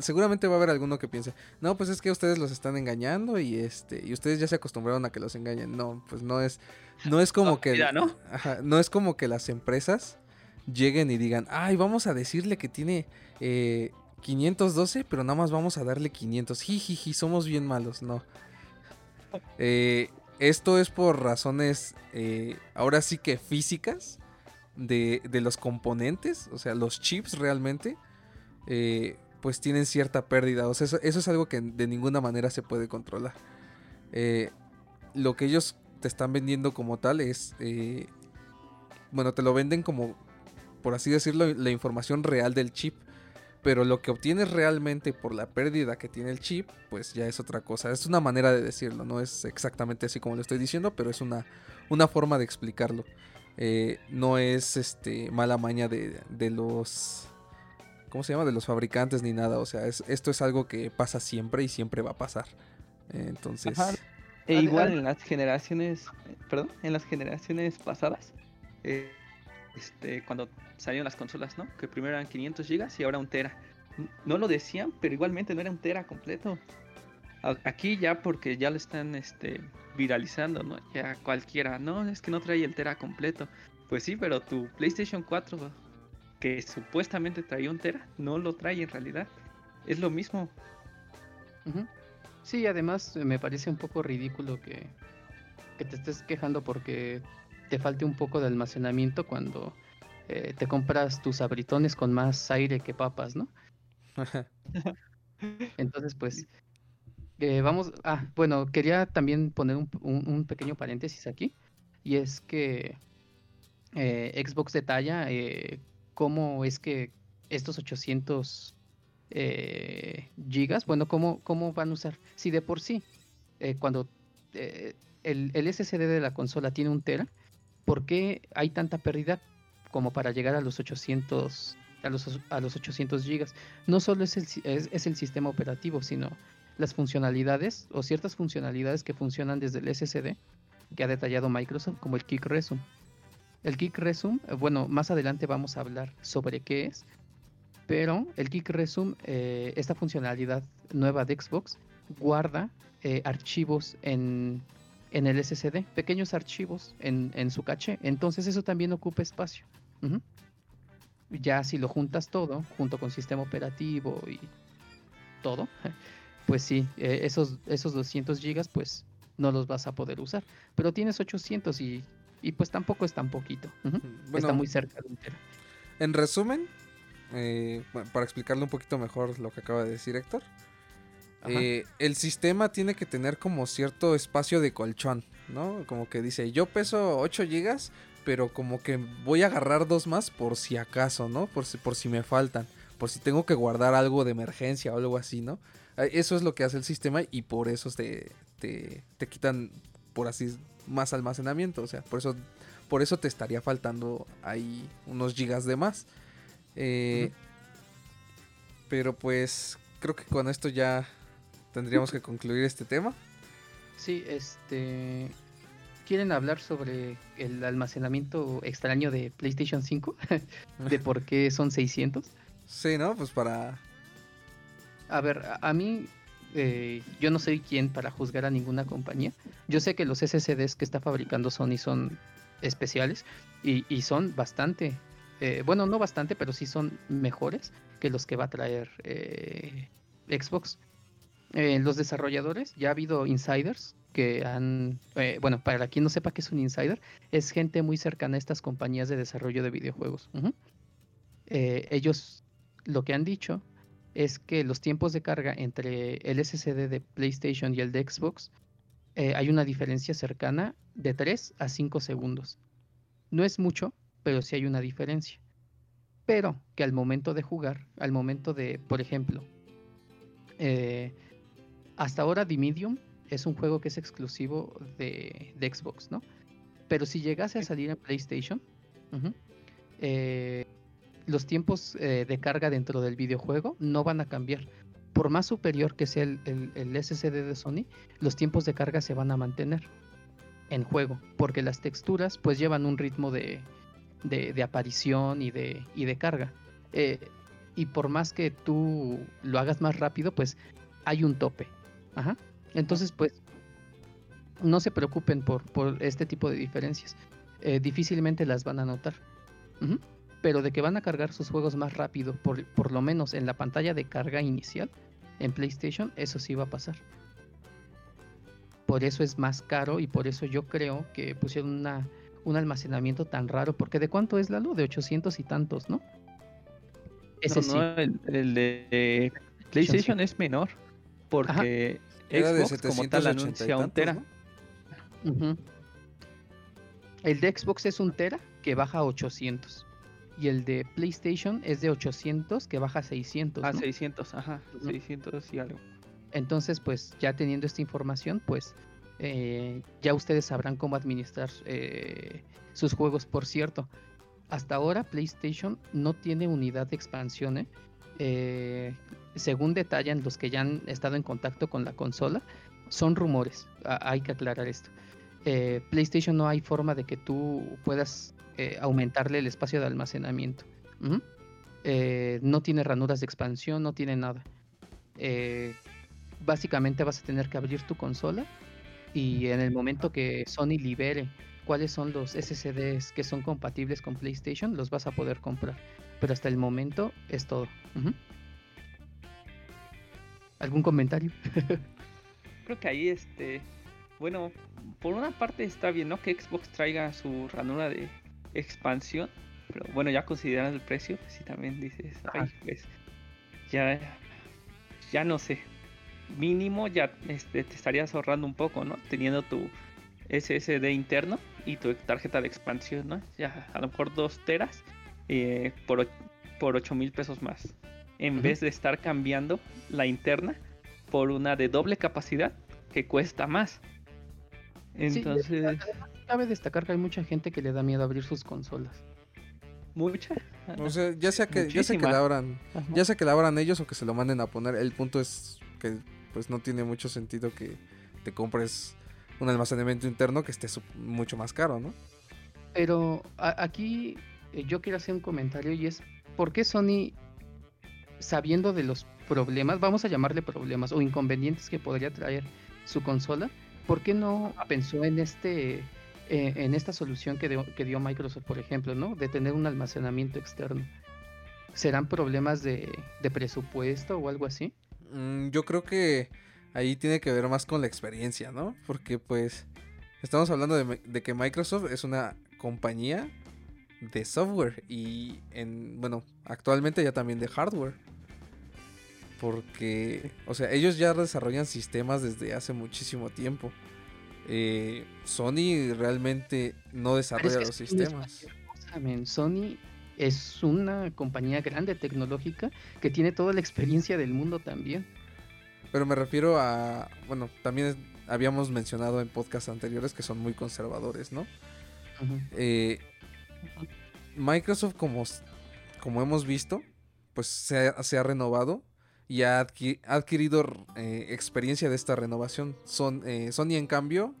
Speaker 1: seguramente va a haber alguno que piense, no, pues es que ustedes los están engañando y este y ustedes ya se acostumbraron a que los engañen. No, pues no es no es como que ¿no? no es como que las empresas lleguen y digan, "Ay, vamos a decirle que tiene 512, eh, pero nada más vamos a darle 500. Jijiji, somos bien malos." No. Eh, esto es por razones eh, ahora sí que físicas de, de, los componentes, o sea, los chips realmente. Eh, pues tienen cierta pérdida. O sea, eso, es algo que de ninguna manera se puede controlar. Eh, lo que ellos te están vendiendo como tal es, eh, bueno, te lo venden como, por así decirlo, la información real del chip. Pero lo que obtienes realmente por la pérdida que tiene el chip, pues ya es otra cosa. Es una manera de decirlo, no es exactamente así como lo estoy diciendo, pero es una, una forma de explicarlo. Eh, no es este mala maña de, de los ¿cómo se llama? De los fabricantes ni nada. O sea, esto es algo que pasa siempre y siempre va a pasar. entonces...
Speaker 3: E igual en las generaciones, perdón, en las generaciones pasadas, eh, este, cuando salieron las consolas, ¿no? Que primero eran 500 gigas y ahora un tera. No lo decían, pero igualmente no era un tera completo. Aquí ya porque ya lo están este, viralizando, ¿no? Ya cualquiera, no, es que no trae el tera completo. Pues sí, pero tu PlayStation 4 que supuestamente traía un Tera, no lo trae en realidad. Es lo mismo.
Speaker 2: Sí, además me parece un poco ridículo que, que te estés quejando porque te falte un poco de almacenamiento cuando eh, te compras tus abritones con más aire que papas, ¿no? [laughs] Entonces, pues, eh, vamos, ah, bueno, quería también poner un, pequeño paréntesis aquí, y es que eh, Xbox detalla eh, cómo es que estos 800 eh, gigas, bueno, ¿cómo, ¿cómo van a usar? Si de por sí, eh, cuando eh, el, SSD de la consola tiene un tera, ¿por qué hay tanta pérdida como para llegar a los 800 a los, a los 800 gigas? No solo es el, es, el sistema operativo, sino las funcionalidades o ciertas funcionalidades que funcionan desde el SSD que ha detallado Microsoft, como el Kick Resume. El Kick Resume, eh, bueno, más adelante vamos a hablar sobre qué es, pero el Kick Resume, eh, esta funcionalidad nueva de Xbox, guarda eh, archivos en, el SSD, pequeños archivos en, su caché, entonces eso también ocupa espacio. Ya si lo juntas todo, junto con sistema operativo y todo, [laughs] pues sí, esos, esos 200 gigas, pues no los vas a poder usar, pero tienes 800 y y pues tampoco es tan poquito. Está muy cerca de entero.
Speaker 1: En resumen, eh, para explicarle un poquito mejor lo que acaba de decir Héctor, eh, el sistema tiene que tener como cierto espacio de colchón, ¿no? Como que dice, yo peso 8 gigas, pero como que voy a agarrar dos más por si acaso, ¿no? Por si, por si me faltan, por si tengo que guardar algo de emergencia o algo así, ¿no? Eso es lo que hace el sistema y por eso te, te, te quitan, por así más almacenamiento. O sea, por eso, por eso te estaría faltando ahí unos gigas de más. Eh, pero pues creo que con esto ya tendríamos que concluir este tema.
Speaker 2: Sí, este. ¿quieren hablar sobre el almacenamiento extraño de PlayStation 5? [laughs] ¿De por qué son 600?
Speaker 1: Sí, ¿no? Pues para...
Speaker 2: A ver, a, mí, eh, yo no soy quien para juzgar a ninguna compañía. Yo sé que los SSDs que está fabricando Sony son especiales y, son bastante, eh, bueno, no bastante, pero sí son mejores que los que va a traer eh, Xbox. los desarrolladores, ya ha habido insiders que han, bueno, para quien no sepa qué es un insider, es gente muy cercana a estas compañías de desarrollo de videojuegos. ellos lo que han dicho es que los tiempos de carga entre el SSD de PlayStation y el de Xbox eh, hay una diferencia cercana de 3 a 5 segundos. No es mucho, pero sí hay una diferencia. Pero que al momento de jugar, al momento de, por ejemplo, eh, hasta ahora The Medium es un juego que es exclusivo de, Xbox, ¿no? Pero si llegase a salir en PlayStation, eh, los tiempos eh, de carga dentro del videojuego no van a cambiar. Por más superior que sea el, SSD de Sony, los tiempos de carga se van a mantener en juego, porque las texturas pues llevan un ritmo de, aparición y de, de carga. Eh, y por más que tú lo hagas más rápido, pues hay un tope. Entonces, pues, no se preocupen por, este tipo de diferencias. Eh, difícilmente las van a notar pero de que van a cargar sus juegos más rápido, por, por lo menos en la pantalla de carga inicial en PlayStation, eso sí va a pasar. Por eso es más caro y por eso yo creo que pusieron una, un almacenamiento tan raro, porque ¿de cuánto es la luz? De 800 y tantos, ¿no?
Speaker 3: Ese sí. el, de PlayStation es menor, porque Xbox como tal anuncia un tera.
Speaker 2: El de Xbox es un tera que baja a 800 y el de PlayStation es de 800 que baja a 600.
Speaker 3: A 600, ajá, 600 y algo.
Speaker 2: Entonces, pues ya teniendo esta información, pues eh, ya ustedes sabrán cómo administrar eh, sus juegos. Por cierto, hasta ahora PlayStation no tiene unidad de expansión. ¿eh? según detallan los que ya han estado en contacto con la consola, son rumores. hay que aclarar esto. PlayStation no hay forma de que tú puedas eh, aumentarle el espacio de almacenamiento. Eh, no tiene ranuras de expansión, no tiene nada. Eh, básicamente vas a tener que abrir tu consola y en el momento que Sony libere cuáles son los SSDs que son compatibles con PlayStation, los vas a poder comprar. Pero hasta el momento es todo. ¿Algún comentario?
Speaker 3: Creo que ahí este, bueno, por una parte está bien, ¿no? Que Xbox traiga su ranura de expansión. Pero bueno, ya considerando el precio, pues sí también dices, pues ya, ya no sé. Mínimo ya este, te estarías ahorrando un poco, ¿no? Teniendo tu SSD interno y tu tarjeta de expansión, ¿no? Ya a lo mejor dos teras eh, por, por 8 mil pesos más. En vez de estar cambiando la interna por una de doble capacidad que cuesta más. Entonces
Speaker 2: cabe destacar que hay mucha gente que le da miedo abrir sus consolas.
Speaker 3: Mucha.
Speaker 1: O sea, ya sea que, ya sea que la abran, ya sea que la abran ellos o que se lo manden a poner, el punto es que pues no tiene mucho sentido que te compres un almacenamiento interno que esté mucho más caro, ¿no?
Speaker 2: Pero aquí eh, yo quiero hacer un comentario y es ¿por qué Sony sabiendo de los problemas, vamos a llamarle problemas o inconvenientes que podría traer su consola, ¿por qué no pensó en este eh, en esta solución que dio, Microsoft, por ejemplo, ¿no? De tener un almacenamiento externo. ¿Serán problemas de, presupuesto o algo así?
Speaker 1: Mm, yo creo que ahí tiene que ver más con la experiencia, ¿no? Porque pues estamos hablando de, que Microsoft es una compañía de software y en, bueno, actualmente ya también de hardware. Porque, o sea, ellos ya desarrollan sistemas desde hace muchísimo tiempo. Eh, Sony realmente no desarrolla los sistemas.
Speaker 2: Sony es una compañía grande tecnológica que tiene toda la experiencia del mundo también.
Speaker 1: Pero me refiero a, bueno, también habíamos mencionado en podcasts anteriores que son muy conservadores, ¿no? Eh, Microsoft, como, como hemos visto, pues se ha renovado y ha, adquirido eh, experiencia de esta renovación. Son, eh, Sony, en cambio,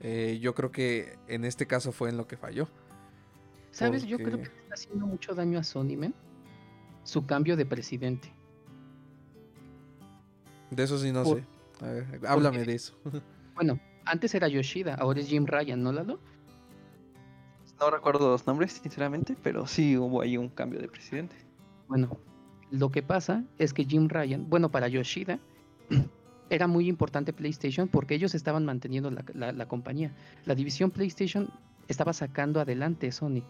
Speaker 1: Eh, yo creo que en este caso fue en lo que falló.
Speaker 2: ¿Sabes? Yo creo que está haciendo mucho daño a Sony, man. Su cambio de presidente.
Speaker 1: De eso sí no sé. háblame de eso. [laughs]
Speaker 2: Bueno, antes era Yoshida, ahora es Jim Ryan, ¿no, Lalo?
Speaker 3: No recuerdo los nombres, sinceramente, pero sí hubo ahí un cambio de presidente.
Speaker 2: Bueno, lo que pasa es que Jim Ryan, bueno, para Yoshida, [clears throat] era muy importante PlayStation porque ellos estaban manteniendo la, compañía. La división PlayStation estaba sacando adelante Sony.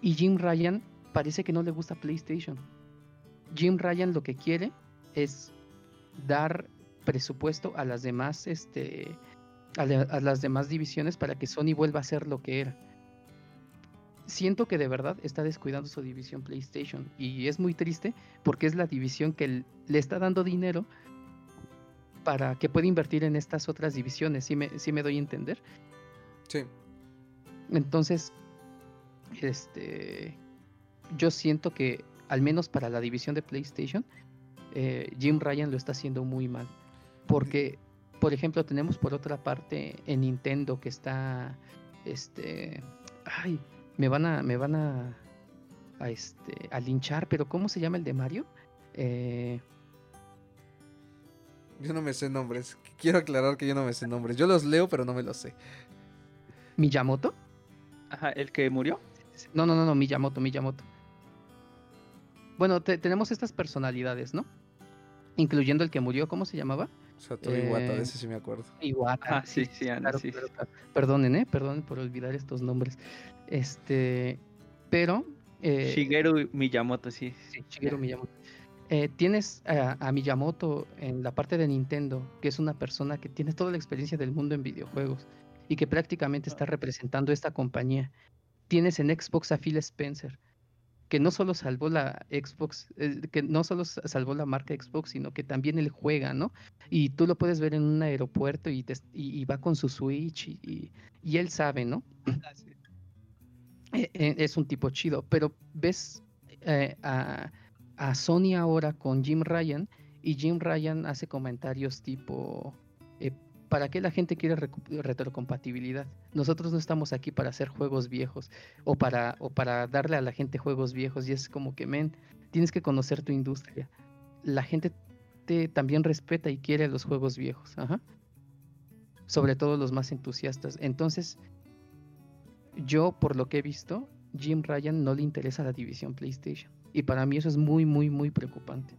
Speaker 2: Y Jim Ryan parece que no le gusta PlayStation. Jim Ryan lo que quiere es dar presupuesto a las demás, este, a, las demás divisiones para que Sony vuelva a ser lo que era. Siento que de verdad está descuidando su división PlayStation y es muy triste porque es la división que le está dando dinero para que pueda invertir en estas otras divisiones, si me, me doy a entender.
Speaker 1: Sí.
Speaker 2: Entonces, este, yo siento que al menos para la división de PlayStation, eh, Jim Ryan lo está haciendo muy mal. Porque, por ejemplo, tenemos por otra parte en Nintendo que está, este, ay, me van a, me van a, a este, a linchar, pero ¿cómo se llama el de Mario? Eh,
Speaker 1: yo no me sé nombres. Quiero aclarar que yo no me sé nombres. Yo los leo, pero no me los sé.
Speaker 2: ¿Miyamoto?
Speaker 3: Ajá, ¿el que murió?
Speaker 2: No, no, no, no, Miyamoto, Miyamoto. Bueno, tenemos estas personalidades, ¿no? Incluyendo el que murió, ¿cómo se llamaba?
Speaker 1: Satoru Iwata, de eh, ese sí me acuerdo.
Speaker 2: Iwata.
Speaker 3: Ah, sí, sí, sí.
Speaker 2: perdonen, ¿eh? Perdonen por olvidar estos nombres. Este, pero...
Speaker 3: Eh, Shigeru Miyamoto, sí.
Speaker 2: Sí, Shigeru Miyamoto. Eh, tienes a, Miyamoto en la parte de Nintendo, que es una persona que tiene toda la experiencia del mundo en videojuegos y que prácticamente está representando esta compañía. Tienes en Xbox a Phil Spencer, que no solo salvó la Xbox, eh, que no solo salvó la marca Xbox, sino que también él juega, ¿no? Y tú lo puedes ver en un aeropuerto y, va con su Switch y, él sabe, ¿no? Ah, es un tipo chido, pero ves eh, a a Sony ahora con Jim Ryan y Jim Ryan hace comentarios tipo, eh, ¿para qué la gente quiere retrocompatibilidad? Nosotros no estamos aquí para hacer juegos viejos o para, o para darle a la gente juegos viejos y es como que, men, tienes que conocer tu industria. La gente te también respeta y quiere los juegos viejos, sobre todo los más entusiastas. Entonces, yo por lo que he visto, Jim Ryan no le interesa la división PlayStation. Y para mí eso es muy, muy, muy preocupante.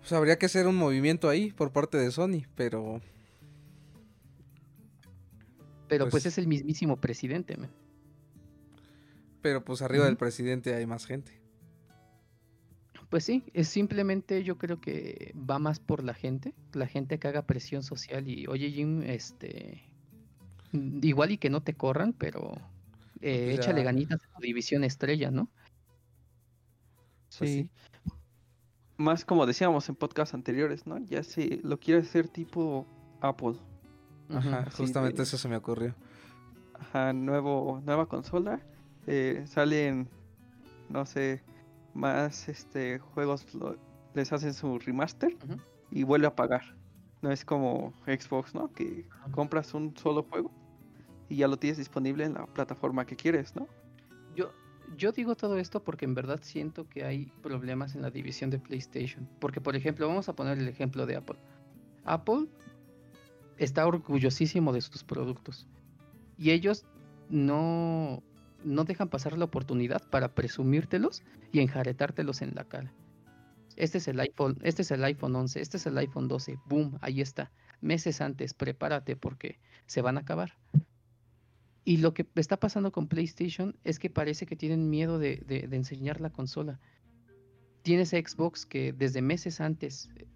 Speaker 1: Pues habría que hacer un movimiento ahí por parte de Sony, pero...
Speaker 2: Pero pues, pues es el mismísimo presidente,
Speaker 1: Pero pues arriba del presidente hay más gente.
Speaker 2: Pues sí, es simplemente yo creo que va más por la gente, la gente que haga presión social y oye Jim, este, igual y que no te corran, pero eh, échale ganitas a tu división estrella, ¿no?
Speaker 3: Pues sí. Más como decíamos en podcasts anteriores, ¿no? Ya si lo quiere hacer tipo Apple.
Speaker 1: Ajá, justamente eso se me ocurrió.
Speaker 3: Ajá, nuevo, nueva consola. Eh, salen, no sé, más este juegos les hacen su remaster y vuelve a pagar. No es como Xbox, ¿no? Que compras un solo juego y ya lo tienes disponible en la plataforma que quieres, ¿no?
Speaker 2: Yo, yo digo todo esto porque en verdad siento que hay problemas en la división de PlayStation. Porque, por ejemplo, vamos a poner el ejemplo de Apple. Apple está orgullosísimo de sus productos. Y ellos no, no dejan pasar la oportunidad para presumírtelos y enjaretártelos en la cara. Este es el iPhone, este es el iPhone 11, este es el iPhone 12, boom, ahí está. Meses antes, prepárate porque se van a acabar. Y lo que está pasando con PlayStation es que parece que tienen miedo de, enseñar la consola. Tienes Xbox que desde meses antes eh,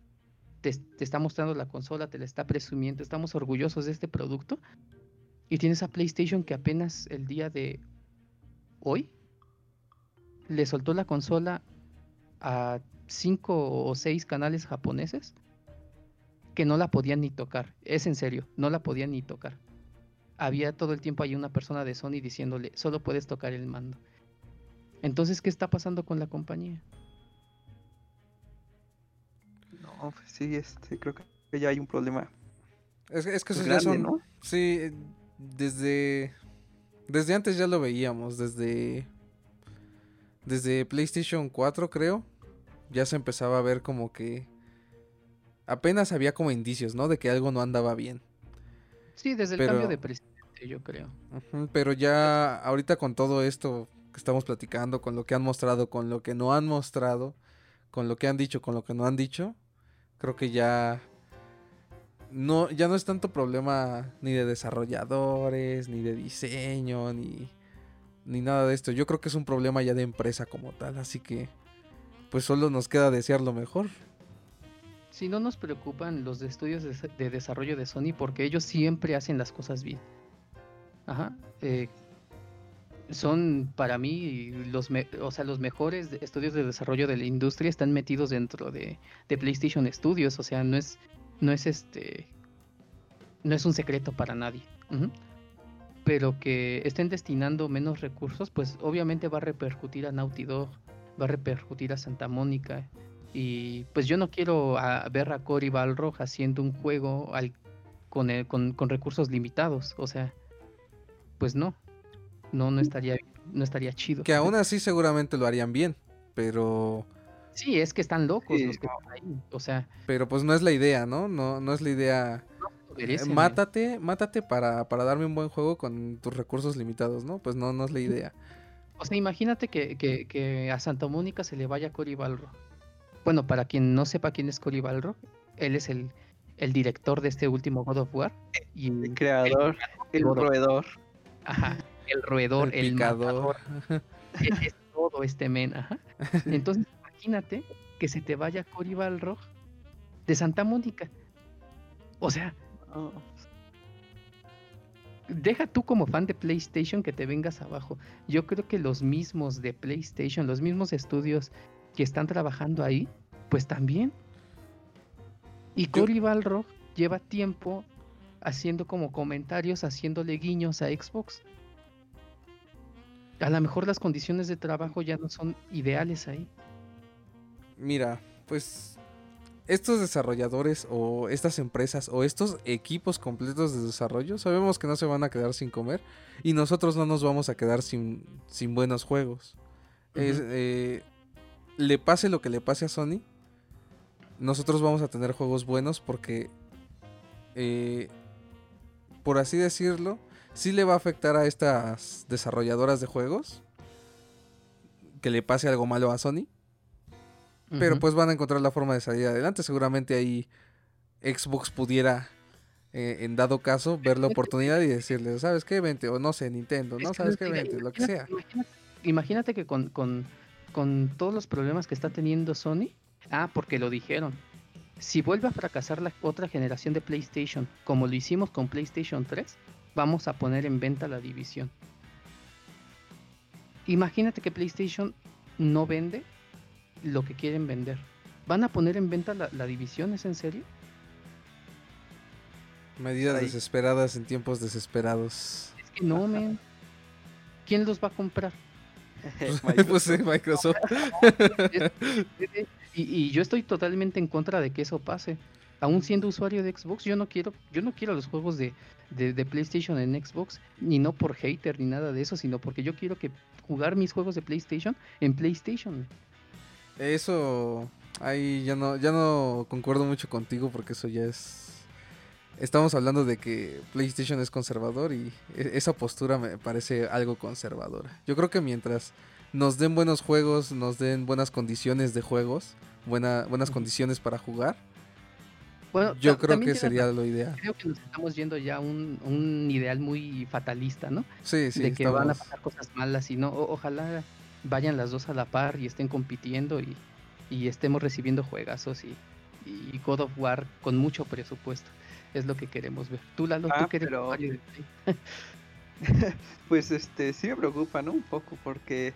Speaker 2: te, está mostrando la consola, te la está presumiendo, estamos orgullosos de este producto. Y tienes a PlayStation que apenas el día de hoy le soltó la consola a cinco o seis canales japoneses que no la podían ni tocar. Es en serio, no la podían ni tocar había todo el tiempo ahí una persona de Sony diciéndole, solo puedes tocar el mando. Entonces, ¿qué está pasando con la compañía?
Speaker 3: No, pues sí, este, creo que ya hay un problema.
Speaker 1: Es, es que
Speaker 3: Es
Speaker 1: esos ya
Speaker 3: grande,
Speaker 1: son.
Speaker 3: ¿no?
Speaker 1: Sí, eh, desde. Desde antes ya lo veíamos. Desde. Desde PlayStation 4, creo. Ya se empezaba a ver como que. Apenas había como indicios, ¿no? De que algo no andaba bien.
Speaker 2: Sí, desde el
Speaker 1: Pero-
Speaker 2: cambio de presidente, yo creo.
Speaker 1: Pero ya ahorita con todo esto que estamos platicando, con lo que han mostrado, con lo que no han mostrado, con lo que han dicho, con lo que no han dicho, creo que ya no ya no es tanto problema ni de desarrolladores, ni de diseño, ni ni nada de esto. Yo creo que es un problema ya de empresa como tal, así que pues solo nos queda desear lo mejor.
Speaker 2: Si no nos preocupan los de estudios de, de desarrollo de Sony porque ellos siempre hacen las cosas bien. Ajá. eh, son para mí los, o sea, los mejores estudios de desarrollo de la industria están metidos dentro de, de PlayStation Studios. O sea, no es, no es este, no es un secreto para nadie. Pero que estén destinando menos recursos, pues obviamente va a repercutir a Naughty Dog, va a repercutir a Santa Mónica, y pues yo no quiero a- ver a Cory Balrog haciendo un juego con, con, con recursos limitados. O sea, pues no. No, no estaría, no estaría chido.
Speaker 1: Que aún así seguramente lo harían bien, pero
Speaker 2: Sí, es que están locos
Speaker 3: Sí,
Speaker 2: los que están ahí. O sea,
Speaker 1: pero pues no es la idea, ¿no? No no es la idea Eh,
Speaker 2: merecen, ¿eh?
Speaker 1: mátate, mátate para, para darme un buen juego con tus recursos limitados, ¿no? Pues no, no es la idea.
Speaker 2: O sea, imagínate que, que- que a Santa Mónica se le vaya Cory Balrog. Bueno, para quien no sepa quién es Cory Balrog, él es el, el director de este último God of War. Y,
Speaker 3: El creador, el
Speaker 2: of-
Speaker 3: roedor.
Speaker 2: Ajá, el roedor,
Speaker 1: El
Speaker 2: el,
Speaker 1: picador.
Speaker 2: matador, es, es todo este men, ajá. [laughs] Entonces, imagínate que se te vaya Cory Balrog de Santa Mónica. O sea,
Speaker 3: Oh,
Speaker 2: deja tú como fan de PlayStation que te vengas abajo. Yo creo que los mismos de PlayStation, los mismos estudios que están trabajando ahí, pues también. Y Cory Balrog lleva tiempo haciendo como comentarios, haciéndole guiños a Xbox. A lo mejor las condiciones de trabajo ya no son ideales ahí.
Speaker 1: Mira, pues estos desarrolladores o estas empresas o estos equipos completos de desarrollo sabemos que no se van a quedar sin comer y nosotros no nos vamos a quedar sin, sin buenos juegos. Es, eh, le pase lo que le pase a Sony, nosotros vamos a tener juegos buenos porque, eh, por así decirlo, sí le va a afectar a estas desarrolladoras de juegos que le pase algo malo a Sony. Pero pues van a encontrar la forma de salir adelante. Seguramente ahí Xbox pudiera, eh, en dado caso, ver la oportunidad y decirle, ¿sabes qué? Vente. O no sé, Nintendo, ¿no? ¿Sabes qué? Vente, lo que sea.
Speaker 2: imagínate que con, con- con todos los problemas que está teniendo Sony, ah, porque lo dijeron, si vuelve a fracasar la otra generación de PlayStation, como lo hicimos con PlayStation 3, vamos a poner en venta la división. Imagínate que PlayStation no vende lo que quieren vender. ¿Van a poner en venta la, la división? ¿Es en serio?
Speaker 1: Medidas
Speaker 3: Ahí.
Speaker 1: desesperadas en tiempos desesperados.
Speaker 2: Es que no, men. ¿Quién los va a comprar? [laughs] [laughs]
Speaker 1: pues sí, Microsoft.
Speaker 2: Y, y yo estoy totalmente en contra de que eso pase. Aún siendo usuario de Xbox, yo no quiero, yo no quiero los juegos de, de- de PlayStation en Xbox, ni no por hater ni nada de eso, sino porque yo quiero que jugar mis juegos de PlayStation en PlayStation.
Speaker 1: Eso, ahí ya no, ya no concuerdo mucho contigo porque eso ya es... Estamos hablando de que PlayStation es conservador y e- esa postura me parece algo conservadora. Yo creo que mientras nos den buenos juegos, nos den buenas condiciones de juegos, buena, buenas condiciones para jugar,
Speaker 2: Bueno,
Speaker 1: yo creo que sería lo ideal.
Speaker 2: Creo que nos estamos yendo ya a un, un ideal muy fatalista, ¿no?
Speaker 1: Sí, sí,
Speaker 2: de que van a
Speaker 1: estamos-
Speaker 2: pasar cosas malas y no, o- ojalá vayan las dos a la par y estén compitiendo y, y estemos recibiendo juegazos y, y God of War con mucho presupuesto. Es lo que queremos ver. Tú, Lalo,
Speaker 3: Ah,
Speaker 2: tú que eres
Speaker 3: pero-. [laughs] Pues este, sí me preocupa, ¿no? Un poco, porque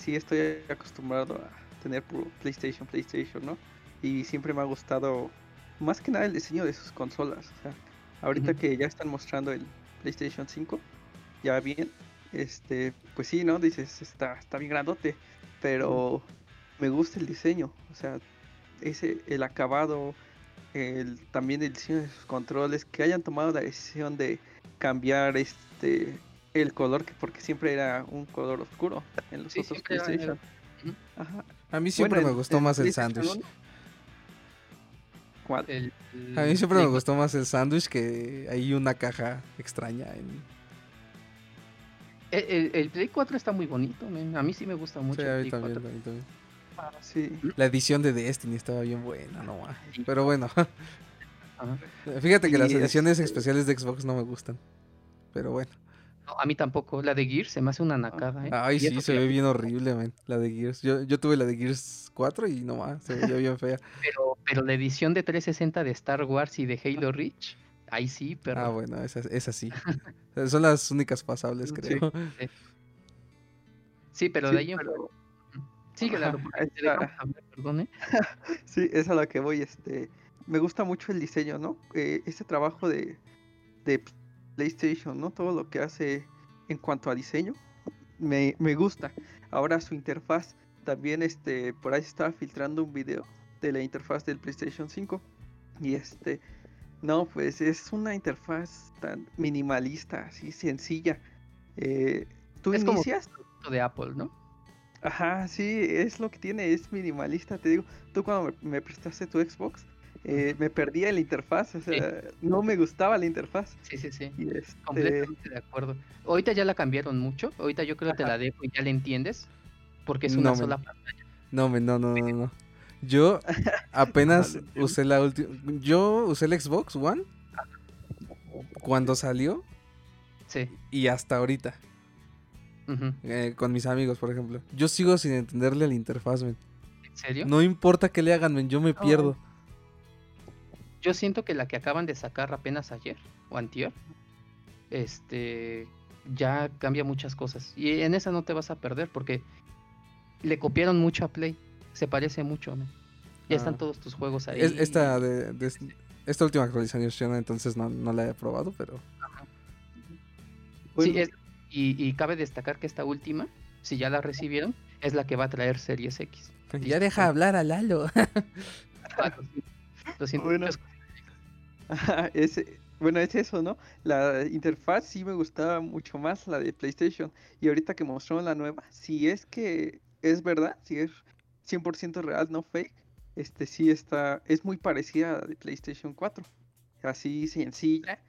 Speaker 3: sí estoy acostumbrado a tener puro PlayStation, PlayStation, ¿no? Y siempre me ha gustado más que nada el diseño de sus consolas. O sea, ahorita que ya están mostrando el PlayStation 5, ya bien, este, pues sí, ¿no? Dices, está, está bien grandote, pero me gusta el diseño, o sea, ese, el acabado, el, también el diseño de sus controles, que hayan tomado la decisión de cambiar este el color, que porque siempre era un color oscuro en los
Speaker 2: Sí,
Speaker 3: otros
Speaker 2: era
Speaker 3: PlayStation. Ajá.
Speaker 1: A mí siempre
Speaker 3: Bueno,
Speaker 1: me gustó más el sándwich.
Speaker 3: uno, ¿Cuál?
Speaker 2: El-
Speaker 1: A mí siempre me gustó más el sándwich que hay una caja extraña. En...
Speaker 2: El, el- el Play 4 está muy bonito. A mí sí me gusta mucho
Speaker 1: Sí,
Speaker 2: el
Speaker 1: a mí
Speaker 2: Play
Speaker 1: también,
Speaker 2: 4.
Speaker 1: a mí también.
Speaker 3: Ah, sí.
Speaker 1: La edición de Destiny estaba bien buena, no ma.
Speaker 2: Sí.
Speaker 1: Pero bueno,
Speaker 2: Ajá.
Speaker 1: fíjate que las ediciones especiales de Xbox no me gustan. Pero bueno.
Speaker 2: No, a mí tampoco. La de Gear se me hace una nacada, ¿eh?
Speaker 1: Ay, sí, se ve bien horrible, man. La de Gears. Yo, yo tuve la de Gears 4 y no más, se veía bien fea. [laughs]
Speaker 2: Pero, pero la edición de 360 de Star Wars y de Halo Reach, ahí sí, pero.
Speaker 1: Ah, bueno, esa, esa sí. [laughs] Son las únicas pasables,
Speaker 3: Sí.
Speaker 1: creo.
Speaker 2: Sí, pero
Speaker 3: Sí,
Speaker 2: de ahí en
Speaker 3: pero- está.
Speaker 2: hablar, perdón, ¿eh? [laughs]
Speaker 3: Sí, es a lo que voy. Este, me gusta mucho el diseño, ¿no? Eh, ese trabajo de, de PlayStation, ¿no? Todo lo que hace en cuanto a diseño, me, me gusta. Ahora su interfaz, también este, por ahí estaba filtrando un video de la interfaz del PlayStation 5 y este, no, pues es una interfaz tan minimalista, así sencilla. Eh, Tú
Speaker 2: Es como- de Apple, ¿no?
Speaker 3: Ajá, sí, es lo que tiene, es minimalista, te digo. Tú cuando me, me prestaste tu Xbox, eh, me perdía en la interfaz, o sea, no me gustaba la interfaz.
Speaker 2: Sí, sí, sí.
Speaker 3: Y este,
Speaker 2: Completamente de acuerdo. Ahorita ya la cambiaron mucho. Ahorita yo creo que te la dejo y ya la entiendes. Porque es una
Speaker 1: No,
Speaker 2: sola pantalla.
Speaker 1: No, men, no, no, no, no. Yo [laughs] apenas usé la última. Yo usé el Xbox One cuando salió
Speaker 2: Sí.
Speaker 1: y hasta ahorita. eh, con mis amigos, por ejemplo. Yo sigo sin entenderle la interfaz, men.
Speaker 2: ¿En serio?
Speaker 1: No importa que le hagan, men, yo me pierdo.
Speaker 2: Yo siento que la que acaban de sacar apenas ayer o antier, este, ya cambia muchas cosas. Y en esa no te vas a perder porque le copiaron mucho a Play. Se parece mucho, ¿no? Ya
Speaker 1: Ah.
Speaker 2: están todos tus juegos ahí.
Speaker 1: Es- esta, de, de- esta última actualización, entonces no, no la he probado, pero.
Speaker 2: Sí,
Speaker 3: bueno,
Speaker 2: es- y, y cabe destacar que esta última, si ya la recibieron, es la que va a traer Series X.
Speaker 1: Ya deja hablar a Lalo. [laughs]
Speaker 2: Ah, lo siento.
Speaker 3: Bueno. [laughs] Ajá, es, bueno, es eso, ¿no? La interfaz sí me gustaba mucho más, la de PlayStation. Y ahorita que mostraron la nueva, si es que es verdad, si es 100% real, no fake, este sí está, es muy parecida a la de PlayStation 4. Así sencilla,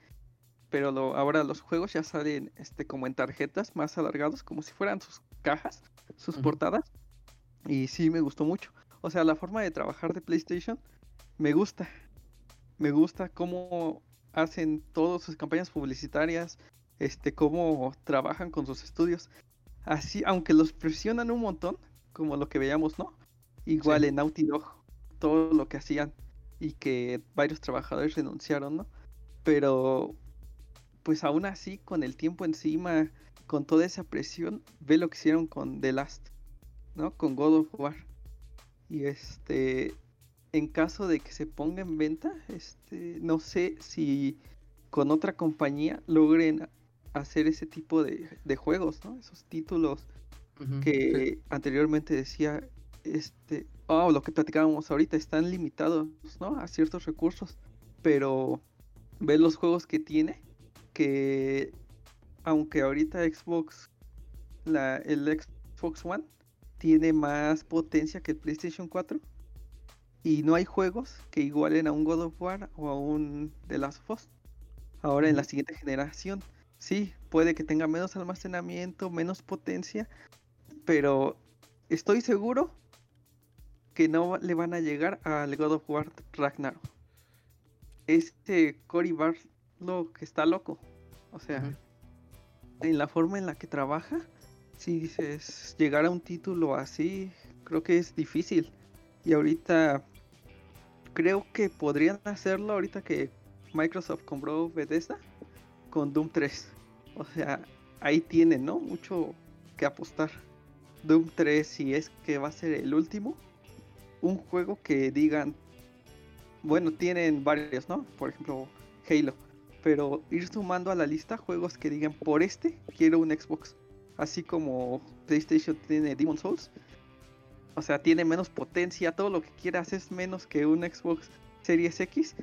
Speaker 3: pero lo- ahora los juegos ya salen este, como en tarjetas más alargados, como si fueran sus cajas, sus portadas. Y sí me gustó mucho. O sea, la forma de trabajar de PlayStation me gusta. Me gusta cómo hacen todas sus campañas publicitarias, este, cómo trabajan con sus estudios. Así, aunque los presionan un montón, como lo que veíamos, ¿no? Igual
Speaker 2: Sí.
Speaker 3: en Naughty Dog, todo lo que hacían y que varios trabajadores renunciaron, ¿no? Pero, pues aún así, con el tiempo encima, con toda esa presión, ve lo que hicieron con The Last, ¿no? Con God of War. Y este, en caso de que se ponga en venta, este, no sé si con otra compañía logren hacer ese tipo de, de juegos, ¿no? Esos títulos que anteriormente decía, este, oh, lo que platicábamos ahorita, están limitados, ¿no? A ciertos recursos, pero ve los juegos que tiene, que aunque ahorita Xbox, la, el Xbox One tiene más potencia que el PlayStation 4 y no hay juegos que igualen a un God of War o a un The Last of Us. Ahora en la siguiente generación, sí, puede que tenga menos almacenamiento, menos potencia, pero estoy seguro que no le van a llegar al God of War Ragnarok. Este Cory Barlow que está loco. O sea, en la forma en la que trabaja, si dices llegar a un título así, creo que es difícil. Y ahorita creo que podrían hacerlo ahorita que Microsoft compró Bethesda con Doom 3. O sea, ahí tienen, ¿no? Mucho que apostar. Doom 3, si es que va a ser el último, un juego que digan, bueno, tienen varios, ¿no? Por ejemplo, Halo, pero ir sumando a la lista juegos que digan, por este quiero un Xbox, así como PlayStation tiene Demon Souls. O sea, tiene menos potencia, todo lo que quieras es menos que un Xbox Series X,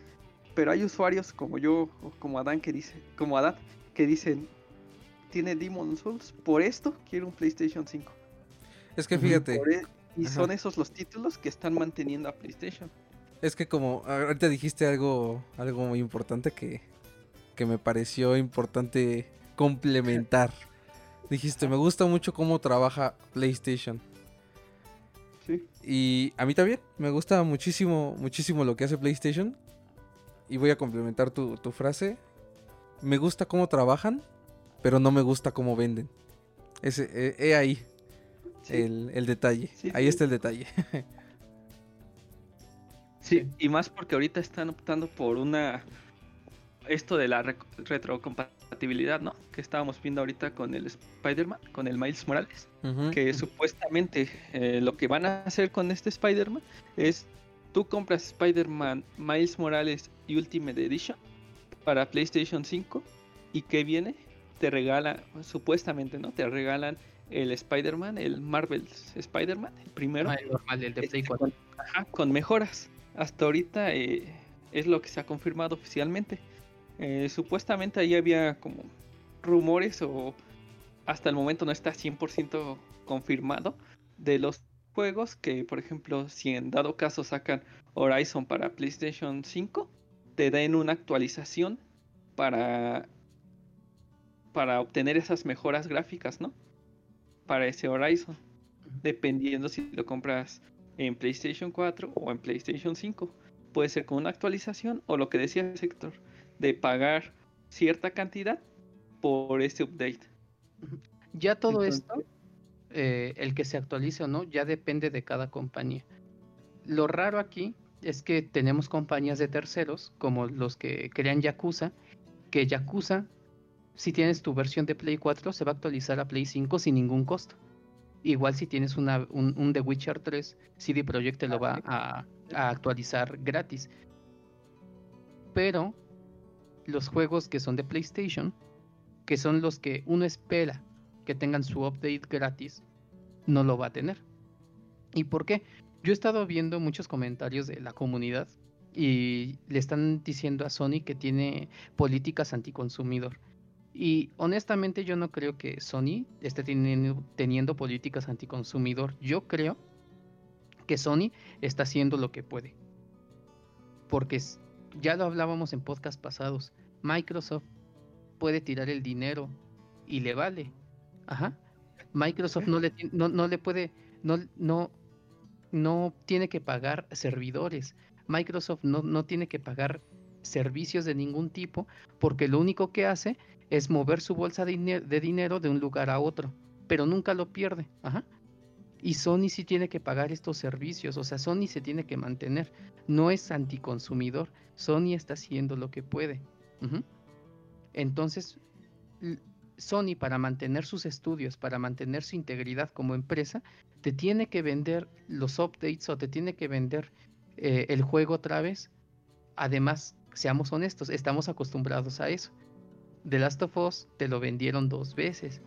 Speaker 3: pero hay usuarios como yo, o como Adán que dice, como Adán, que dicen, tiene Demon Souls, por esto quiero un PlayStation 5.
Speaker 1: Es que fíjate.
Speaker 3: Por e- y son esos los títulos que están manteniendo a PlayStation.
Speaker 1: Es que como ahorita dijiste algo, algo muy importante que, que me pareció importante complementar. Dijiste, me gusta mucho cómo trabaja PlayStation.
Speaker 3: Sí.
Speaker 1: Y a mí también, me gusta muchísimo, muchísimo lo que hace PlayStation. Y voy a complementar tu, tu frase. Me gusta cómo trabajan, pero no me gusta cómo venden. Ese, he, he ahí
Speaker 3: Sí.
Speaker 1: el, el detalle.
Speaker 3: Sí,
Speaker 1: ahí está el detalle. [laughs]
Speaker 3: Sí, y más porque ahorita están optando por una. Esto de la rec- retrocompatibilidad, ¿no? Que estábamos viendo ahorita con el Spider-Man, con el Miles Morales. Que supuestamente eh, lo que van a hacer con este Spider-Man es. Tú compras Spider-Man Miles Morales Ultimate Edition para PlayStation 5 y que viene, te regala, supuestamente, ¿no? Te regalan el Spider-Man, el Marvel's Spider-Man, el primero.
Speaker 2: Ah, el normal, el de Play 4.
Speaker 3: Con, ajá, con mejoras. Hasta ahorita eh, es lo que se ha confirmado oficialmente. Eh, supuestamente ahí había como rumores o hasta el momento no está 100% confirmado de los juegos que, por ejemplo, si en dado caso sacan Horizon para PlayStation 5, te den una actualización para para obtener esas mejoras gráficas, ¿no? Para ese Horizon, dependiendo si lo compras en PlayStation 4 o en PlayStation 5. Puede ser con una actualización o lo que decía Sector, de pagar cierta cantidad por ese update.
Speaker 2: Ya todo
Speaker 3: Entonces-
Speaker 2: esto, eh, el que se actualice o no, ya depende de cada compañía. Lo raro aquí es que tenemos compañías de terceros, como los que crean Yakuza, que Yakuza, si tienes tu versión de Play 4, se va a actualizar a Play 5 sin ningún costo. Igual si tienes una, un, un The Witcher 3, CD Projekt te lo va a, a actualizar gratis. Pero los juegos que son de PlayStation, que son los que uno espera que tengan su update gratis, no lo va a tener. ¿Y por qué? Yo he estado viendo muchos comentarios de la comunidad y le están diciendo a Sony que tiene políticas anticonsumidor. Y honestamente yo no creo que Sony esté teniendo, políticas anticonsumidor. Yo creo que Sony está haciendo lo que puede. Porque s- ya lo hablábamos en podcast pasados. Microsoft puede tirar el dinero y le vale. Ajá. Microsoft no le, no, no le puede, no, no, no tiene que pagar servidores. Microsoft no, no tiene que pagar servicios de ningún tipo porque lo único que hace es mover su bolsa de, de dinero de un lugar a otro, pero nunca lo pierde. Ajá. Y Sony sí tiene que pagar estos servicios, o sea, Sony se tiene que mantener. No es anticonsumidor, Sony está haciendo lo que puede. Entonces, Sony para mantener sus estudios, para mantener su integridad como empresa, te tiene que vender los updates o te tiene que vender eh, el juego otra vez. Además, seamos honestos, estamos acostumbrados a eso. The Last of Us te lo vendieron dos veces.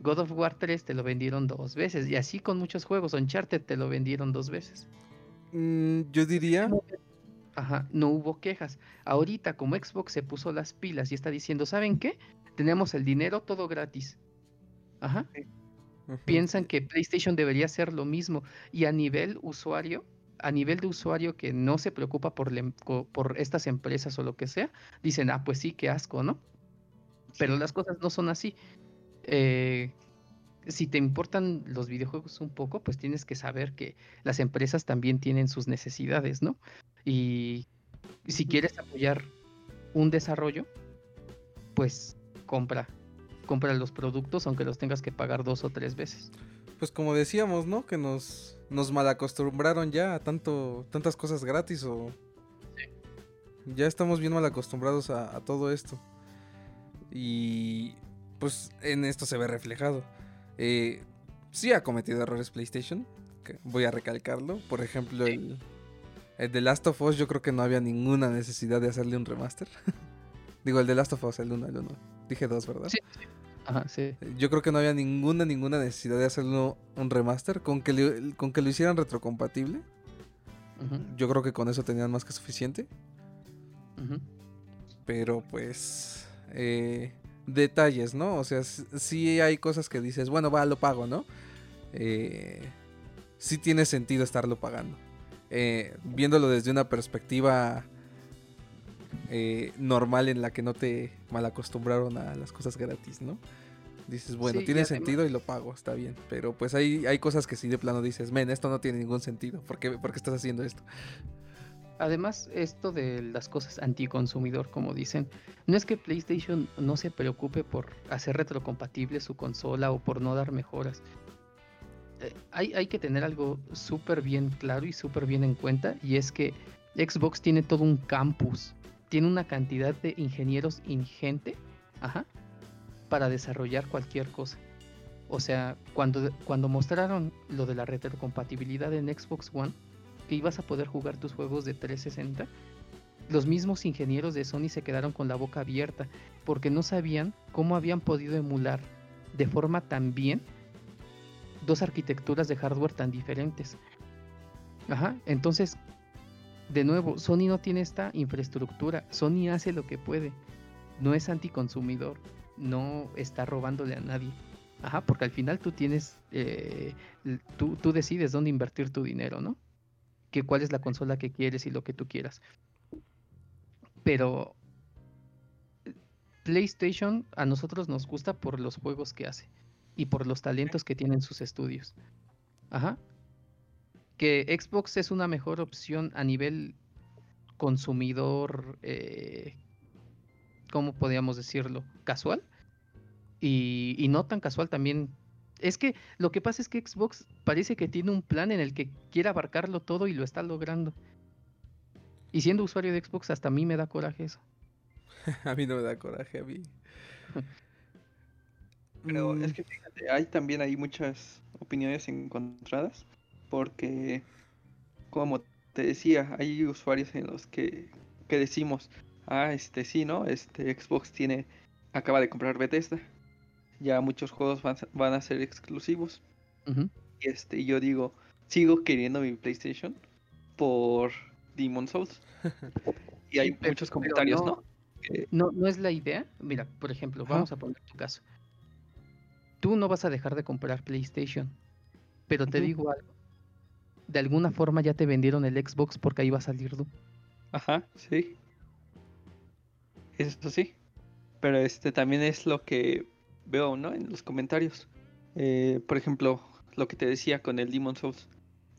Speaker 2: God of War 3 te lo vendieron dos veces. Y así con muchos juegos. Uncharted te lo vendieron dos veces.
Speaker 1: Mm, yo diría,
Speaker 2: Ajá, no hubo quejas. Ahorita, como Xbox se puso las pilas y está diciendo, ¿saben qué? Tenemos el dinero todo gratis. Ajá. Piensan que PlayStation debería hacer lo mismo. Y a nivel usuario, a nivel de usuario que no se preocupa por, por estas empresas o lo que sea, dicen, ah, pues sí, qué asco, ¿no? Pero las cosas no son así. Eh, si te importan los videojuegos un poco, pues tienes que saber que las empresas también tienen sus necesidades, ¿no? Y si quieres apoyar un desarrollo, pues compra, compra los productos aunque los tengas que pagar dos o tres veces.
Speaker 1: pues como decíamos, ¿no? Que nos, nos malacostumbraron ya a tanto, tantas cosas gratis o... Ya estamos bien mal acostumbrados a, a todo esto. Y pues en esto se ve reflejado. Eh, sí ha cometido errores PlayStation. que voy a recalcarlo. Por ejemplo, el, el de Last of Us yo creo que no había ninguna necesidad de hacerle un remaster. [laughs] Digo, el de Last of Us, el 1, el 1. Dije dos, ¿verdad?
Speaker 2: Sí. Ajá, sí.
Speaker 1: Yo creo que no había ninguna, ninguna necesidad de hacerlo un remaster. Con que, le- con que lo hicieran retrocompatible. Yo creo que con eso tenían más que suficiente. Pero pues... eh, detalles, ¿no? O sea, sí hay cosas que dices, bueno, va, lo pago, ¿no? Eh, sí tiene sentido estarlo pagando. Eh, viéndolo desde una perspectiva eh, normal en la que no te malacostumbraron a las cosas gratis, ¿no? Dices, bueno,
Speaker 2: Sí,
Speaker 1: tiene sentido y lo pago, está bien. Pero pues hay, hay cosas que sí de plano dices, men, esto no tiene ningún sentido. ¿Por qué, por qué estás haciendo esto?
Speaker 2: Además, esto de las cosas anticonsumidor, como dicen, no es que PlayStation no se preocupe por hacer retrocompatible su consola o por no dar mejoras. Eh, hay, que tener algo súper bien claro y súper bien en cuenta, y es que Xbox tiene todo un campus, tiene una cantidad de ingenieros ingente, ajá, para desarrollar cualquier cosa. O sea, cuando, cuando mostraron lo de la retrocompatibilidad en Xbox One, que ibas a poder jugar tus juegos de 360, los mismos ingenieros de Sony se quedaron con la boca abierta porque no sabían cómo habían podido emular de forma tan bien dos arquitecturas de hardware tan diferentes. Ajá, entonces, de nuevo, Sony no tiene esta infraestructura, Sony hace lo que puede, no es anticonsumidor, no está robándole a nadie. Ajá, porque al final tú tienes, eh, tú, tú decides dónde invertir tu dinero, ¿no? Que cuál es la consola que quieres y lo que tú quieras. Pero eh, PlayStation a nosotros nos gusta por los juegos que hace y por los talentos que tienen sus estudios. Ajá. Que Xbox es una mejor opción a nivel consumidor, eh, ¿cómo podríamos decirlo? Casual. Y, y no tan casual también es que lo que pasa es que Xbox parece que tiene un plan en el que quiere abarcarlo todo y lo está logrando. Y siendo usuario de Xbox, hasta a mí me da coraje eso. [laughs]
Speaker 1: a mí no me da coraje, a mí. [laughs]
Speaker 3: Pero
Speaker 1: Mm,
Speaker 3: es que fíjate, hay también hay muchas opiniones encontradas, porque como te decía, hay usuarios en los que, que decimos, ah, este sí, ¿no? Este Xbox tiene, acaba de comprar Bethesda, ya muchos juegos van, a- van a ser exclusivos.
Speaker 2: Ujú.
Speaker 3: Y este, yo digo, sigo queriendo mi PlayStation por Demon Souls. [laughs] Y hay
Speaker 2: pero-
Speaker 3: muchos comentarios,
Speaker 2: no-
Speaker 3: ¿no?
Speaker 2: No, no es la idea. Mira, por ejemplo,
Speaker 3: Ajá.
Speaker 2: vamos a poner tu caso. Tú no vas a dejar de comprar PlayStation. Pero te digo algo. De alguna forma ya te vendieron el Xbox porque ahí va a salir Doom.
Speaker 3: Ajá, sí. Eso sí. Pero este también es lo que veo, ¿no? En los comentarios. Eh, por ejemplo, lo que te decía con el Demon Souls.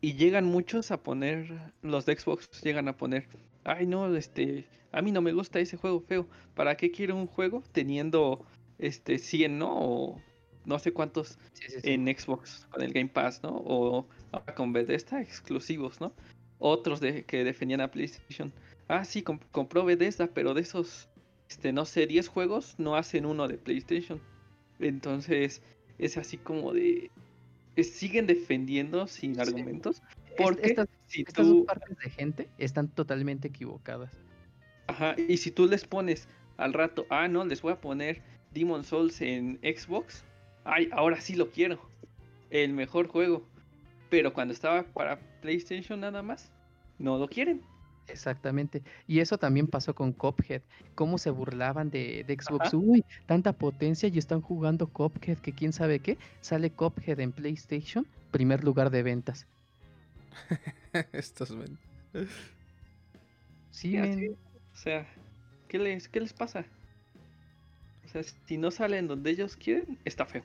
Speaker 3: Y llegan muchos a poner, los de Xbox llegan a poner, ay no, este, a mí no me gusta ese juego feo. ¿Para qué quiero un juego teniendo este 100, ¿no? O no sé cuántos
Speaker 2: Sí, sí, sí.
Speaker 3: en Xbox con el Game Pass, ¿no? O con Bethesda exclusivos, ¿no? Otros de, que defendían a PlayStation. Ah, sí, comp- compró Bethesda, pero de esos, este, no sé, 10 juegos no hacen uno de PlayStation. Entonces, es así como de... eh, siguen defendiendo sin
Speaker 2: Sí.
Speaker 3: argumentos. Porque
Speaker 2: estas,
Speaker 3: si
Speaker 2: estas dos partes de gente están totalmente equivocadas.
Speaker 3: Ajá, y si tú les pones al rato, ah, no, les voy a poner Demon Souls en Xbox, ay, ahora sí lo quiero. El mejor juego. Pero cuando estaba para PlayStation nada más, no lo quieren.
Speaker 2: Exactamente. Y eso también pasó con Cuphead. Cómo se burlaban de, de Xbox.
Speaker 3: Ajá.
Speaker 2: Uy, tanta potencia y están jugando Cuphead, que quién sabe qué. Sale Cuphead en PlayStation, primer lugar de ventas. [laughs]
Speaker 1: Estos men.
Speaker 2: Sí.
Speaker 3: O sea, ¿qué les, ¿qué les pasa? O sea, si no salen donde ellos quieren, está feo.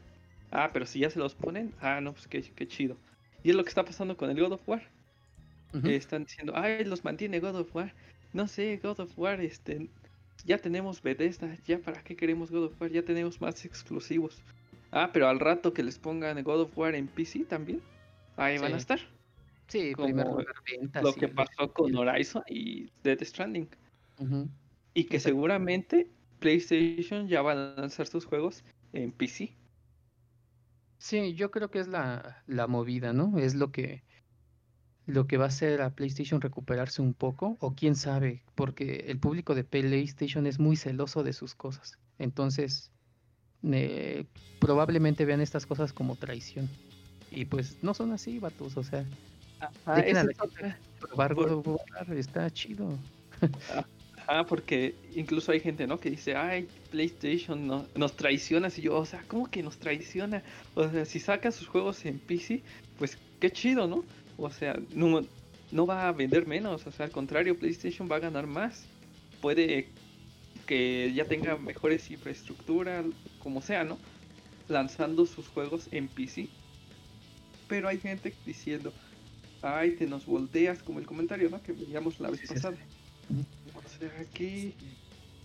Speaker 3: Ah, pero si ya se los ponen, ah, no, pues qué, qué chido. Y es lo que está pasando con el God of War. Están diciendo, ay, los mantiene God of War. No sé, God of War, este, ya tenemos Bethesda, ya para qué queremos God of War, ya tenemos más exclusivos. Ah, pero al rato que les pongan God of War en PC también, ahí van a estar.
Speaker 2: Sí, primer
Speaker 3: como
Speaker 2: lugar ventas.
Speaker 3: Lo que pasó con Horizon y Death Stranding. Y que seguramente PlayStation ya va a lanzar sus juegos en PC.
Speaker 2: Sí, yo creo que es la, la movida, ¿no? Es lo que lo que va a hacer a PlayStation recuperarse un poco, o quién sabe, porque el público de PlayStation es muy celoso de sus cosas. Entonces, eh, probablemente vean estas cosas como traición. Y pues no son así, vatos, o sea, Dejen a
Speaker 3: esa
Speaker 2: la
Speaker 3: es otra.
Speaker 2: Probar
Speaker 3: Por-
Speaker 2: está chido.
Speaker 3: Ah, porque incluso hay gente, ¿no? Que dice, ay, PlayStation no- nos traiciona. Y yo, o sea, ¿cómo que nos traiciona? O sea, si saca sus juegos en PC, pues qué chido, ¿no? O sea, no, no va a vender menos. O sea, al contrario, PlayStation va a ganar más. Puede que ya tenga mejores infraestructura, como sea, ¿no? Lanzando sus juegos en PC. Pero hay gente diciendo, ay, te nos volteas, como el comentario, ¿no? Que veíamos la vez
Speaker 2: Sí, sí, sí.
Speaker 3: pasada. O sea, ¿qué,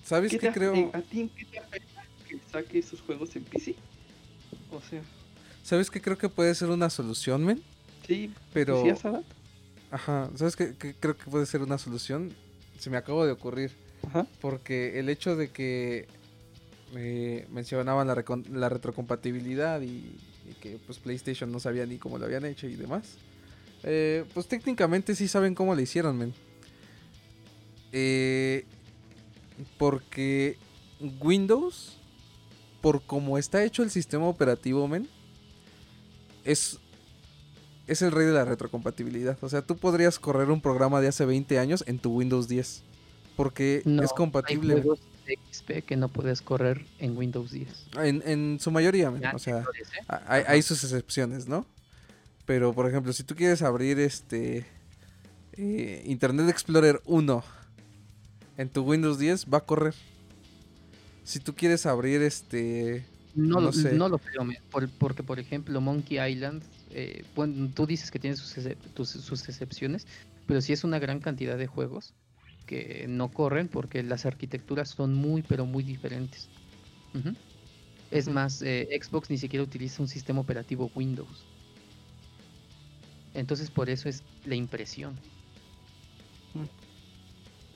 Speaker 1: ¿Sabes
Speaker 3: qué
Speaker 1: qué
Speaker 3: te
Speaker 1: creo?
Speaker 3: ¿A ti en qué te afecta que saque sus juegos en PC? O sea,
Speaker 1: ¿Sabes qué creo que puede ser una solución, men?
Speaker 3: Sí,
Speaker 1: Pero...
Speaker 3: ¿decías, Adam?
Speaker 1: Ajá, ¿sabes qué, qué creo que puede ser una solución? Se me acaba de ocurrir.
Speaker 3: Ajá.
Speaker 1: Porque el hecho de que eh, mencionaban la, retrocompatibilidad y, y que pues PlayStation no sabía ni cómo lo habían hecho y demás. eh, pues técnicamente sí saben cómo lo hicieron, men. Eh, porque Windows, por cómo está hecho el sistema operativo, men, es, es el rey de la retrocompatibilidad. O sea, tú podrías correr un programa de hace 20 años en tu Windows 10. Porque
Speaker 2: No,
Speaker 1: es compatible.
Speaker 2: Hay juegos de XP que no puedes correr en Windows 10.
Speaker 1: En, en su mayoría,
Speaker 2: Ya,
Speaker 1: o sea,
Speaker 2: ¿eh?
Speaker 1: hay, hay sus excepciones, ¿no? Pero, por ejemplo, si tú quieres abrir este eh, Internet Explorer 1 en tu Windows 10, va a correr. Si tú quieres abrir este...
Speaker 2: No,
Speaker 1: no
Speaker 2: lo-
Speaker 1: sé.
Speaker 2: no lo creo, porque por ejemplo Monkey Island, eh, bueno, tú dices que tiene sus, excep- tus- sus excepciones, pero sí es una gran cantidad de juegos que no corren porque las arquitecturas son muy, pero muy diferentes. Es más, eh, Xbox ni siquiera utiliza un sistema operativo Windows. Entonces por eso es la impresión.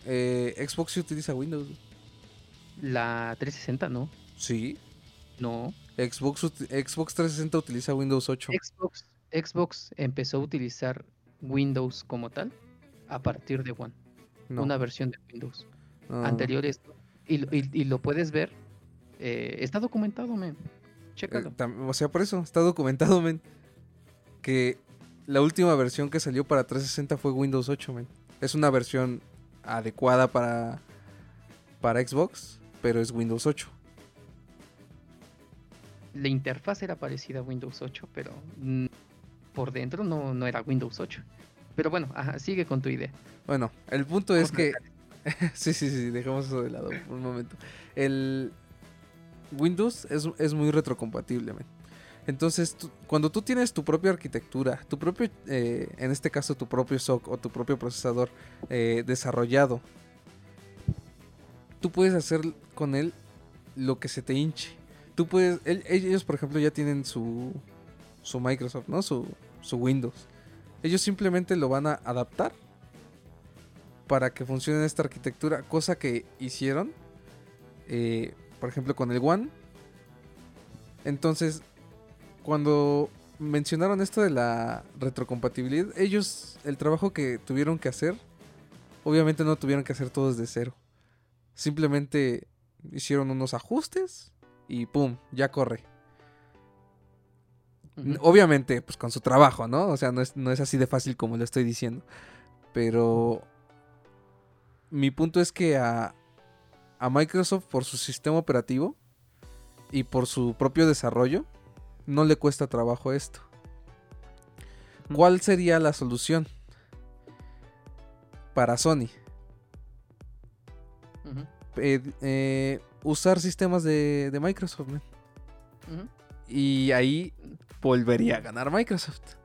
Speaker 1: eh, Xbox sí utiliza Windows.
Speaker 2: La 360 no,
Speaker 1: Sí.
Speaker 2: no.
Speaker 1: Xbox, Xbox 360 utiliza Windows 8.
Speaker 2: Xbox, Xbox empezó a utilizar Windows como tal a partir de One.
Speaker 1: No,
Speaker 2: una versión de Windows.
Speaker 1: no.
Speaker 2: Anteriores. Y, lo- y- y lo puedes ver. eh, está documentado, men.
Speaker 1: Eh,
Speaker 2: Chécalo.
Speaker 1: tam- o sea, por eso está documentado, men. Que la última versión que salió para 360 fue Windows 8, men. Es una versión adecuada para, para Xbox, pero es Windows 8.
Speaker 2: La interfaz era parecida a Windows 8, pero mm, por dentro no, no era Windows 8. Pero bueno, ajá, sigue con tu idea.
Speaker 1: Bueno, el punto es que... [laughs] sí, sí, sí, dejemos eso de lado por un momento. El Windows es, es muy retrocompatible. Entonces, tú- cuando tú tienes tu propia arquitectura, tu propio, eh, en este caso tu propio SOC o tu propio procesador eh, desarrollado, tú puedes hacer con él lo que se te hinche. Tú puedes, el- ellos por ejemplo ya tienen su, su Microsoft, ¿no? Su, su Windows. Ellos simplemente lo van a adaptar para que funcione esta arquitectura, cosa que hicieron, eh, por ejemplo, con el One. Entonces, cuando mencionaron esto de la retrocompatibilidad, ellos, el trabajo que tuvieron que hacer, obviamente no tuvieron que hacer todo desde cero. Simplemente hicieron unos ajustes y ¡pum! Ya corre. Obviamente, pues con su trabajo, ¿no? O sea, no es, no es así de fácil como lo estoy diciendo. Pero mi punto es que a, a Microsoft, por su sistema operativo y por su propio desarrollo, no le cuesta trabajo esto. ¿Cuál sería la solución para Sony? Eh, eh, usar sistemas de, de Microsoft, man. Y ahí volvería a ganar Microsoft.
Speaker 2: Es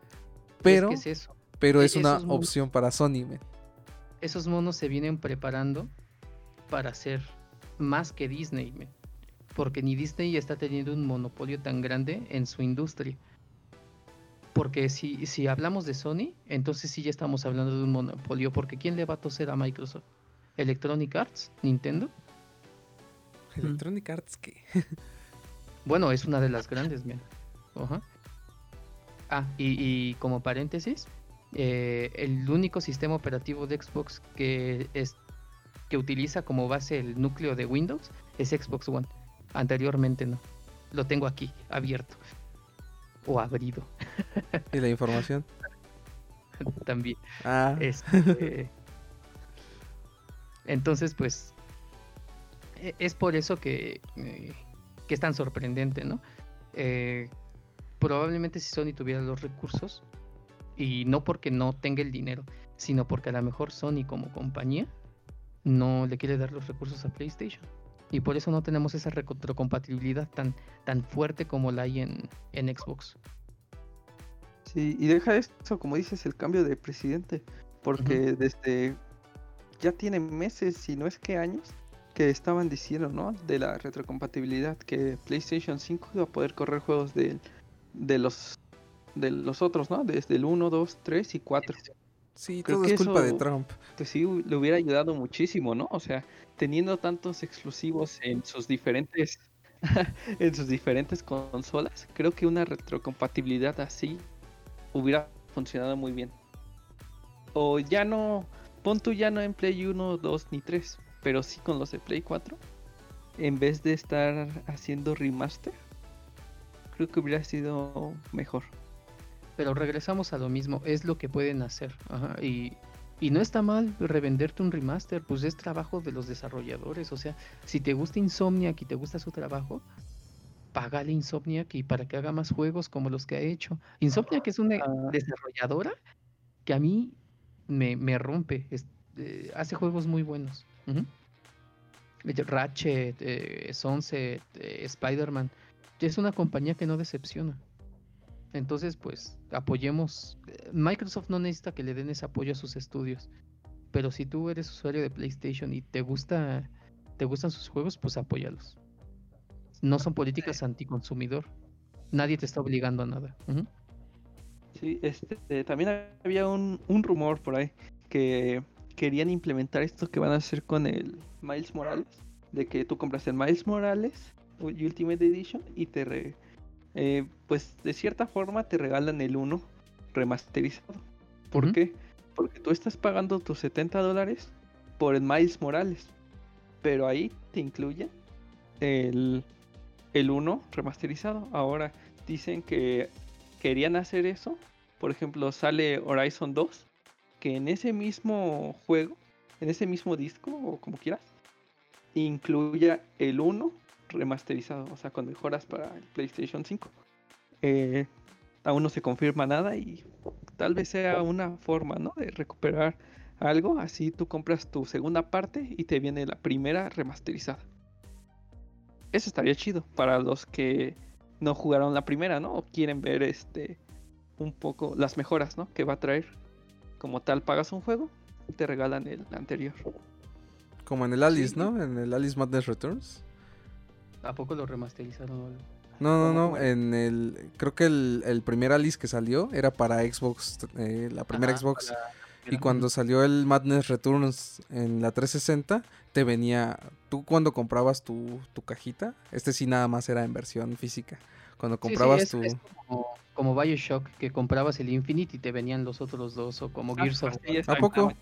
Speaker 1: Pero...
Speaker 2: que es eso.
Speaker 1: Pero
Speaker 2: E-
Speaker 1: es una opción para Sony, men.
Speaker 2: Esos monos se vienen preparando para ser más que Disney. Porque ni Disney está teniendo un monopolio tan grande en su industria. Porque si, si hablamos de Sony, entonces sí ya estamos hablando de un monopolio. Porque ¿quién le va a toser a Microsoft? ¿Electronic Arts? ¿Nintendo?
Speaker 1: Electronic Arts, ¿qué? [laughs]
Speaker 2: Bueno, es una de las grandes. Ajá. Ah, y, y como paréntesis, eh, el único sistema operativo de Xbox que es que utiliza como base el núcleo de Windows es Xbox One. Anteriormente no. Lo tengo aquí, abierto. O abrido.
Speaker 1: ¿Y la información? [laughs]
Speaker 2: también.
Speaker 1: Ah,
Speaker 2: Este, [laughs] entonces, pues, es por eso que, eh, que es tan sorprendente, ¿no? Eh, probablemente si Sony tuviera los recursos, y no porque no tenga el dinero, sino porque a lo mejor Sony como compañía no le quiere dar los recursos a PlayStation. Y por eso no tenemos esa retrocompatibilidad tan, tan fuerte como la hay en, en Xbox.
Speaker 3: Sí, y deja esto, como dices, el cambio de presidente, porque desde ya tiene meses, si no es que años, que estaban diciendo, ¿no? De la retrocompatibilidad, que PlayStation 5 iba a poder correr juegos de, de los de los otros, ¿no? Desde el 1, 2, 3 y 4.
Speaker 1: sí,
Speaker 3: creo
Speaker 1: todo
Speaker 3: que
Speaker 1: es culpa de Trump.
Speaker 3: Que sí le hubiera ayudado muchísimo, ¿no? O sea, teniendo tantos exclusivos en sus diferentes [laughs] en sus diferentes consolas, creo que una retrocompatibilidad así hubiera funcionado muy bien. O ya no, pon tú ya no en Play 1, 2 ni 3, pero sí con los de Play 4, en vez de estar haciendo remaster, creo que hubiera sido mejor.
Speaker 2: Pero regresamos a lo mismo, es lo que pueden hacer. ajá, y, y no está mal revenderte un remaster, pues es trabajo de los desarrolladores. O sea, si te gusta Insomniac y te gusta su trabajo, págale Insomniac y para que haga más juegos como los que ha hecho. Insomniac es una
Speaker 3: Ah.
Speaker 2: desarrolladora que a mí me, me rompe. es- eh, hace juegos muy buenos. Ratchet, eh, Sunset, eh, Spider-Man. Es una compañía que no decepciona. Entonces, pues, apoyemos. Microsoft no necesita que le den ese apoyo a sus estudios. Pero si tú eres usuario de PlayStation y te gusta, te gustan sus juegos, pues apóyalos. No son políticas anticonsumidor. Nadie te está obligando a nada.
Speaker 3: Sí, este, también había un, un rumor por ahí que querían implementar esto que van a hacer con el Miles Morales, de que tú compras el Miles Morales Ultimate Edition y te re- eh, pues de cierta forma te regalan el 1 remasterizado. ¿Por qué? Porque tú estás pagando tus 70 dólares por el Miles Morales, pero ahí te incluye el, el 1 remasterizado. Ahora dicen que querían hacer eso. Por ejemplo, sale Horizon 2, que en ese mismo juego, en ese mismo disco, o como quieras, incluya el 1 remasterizado, o sea, con mejoras para el PlayStation 5. Eh, aún no se confirma nada y tal vez sea una forma, ¿no? De recuperar algo, así tú compras tu segunda parte y te viene la primera remasterizada. Eso estaría chido para los que no jugaron la primera, ¿no? O quieren ver este un poco las mejoras, ¿no? Que va a traer. Como tal, pagas un juego, te regalan el anterior.
Speaker 1: Como en el Alice,
Speaker 3: Sí.
Speaker 1: ¿no? En el Alice Madness Returns.
Speaker 2: ¿A poco lo remasterizaron?
Speaker 1: No, no,
Speaker 3: ¿Cómo,
Speaker 1: no. En el. Creo que el, el primer Alice que salió era para Xbox. eh, la primera
Speaker 2: Ajá,
Speaker 1: Xbox.
Speaker 2: para-
Speaker 1: Y cuando salió el Madness Returns en la 360, te venía. Tú cuando comprabas tu, tu cajita, este sí nada más era en versión física. Cuando
Speaker 2: Sí, sí,
Speaker 1: comprabas
Speaker 2: es-
Speaker 1: tu.
Speaker 2: es como, como Bioshock, que comprabas el Infinite y te venían los otros dos, o como Gears of
Speaker 3: Sí,
Speaker 2: War,
Speaker 1: ¿A poco?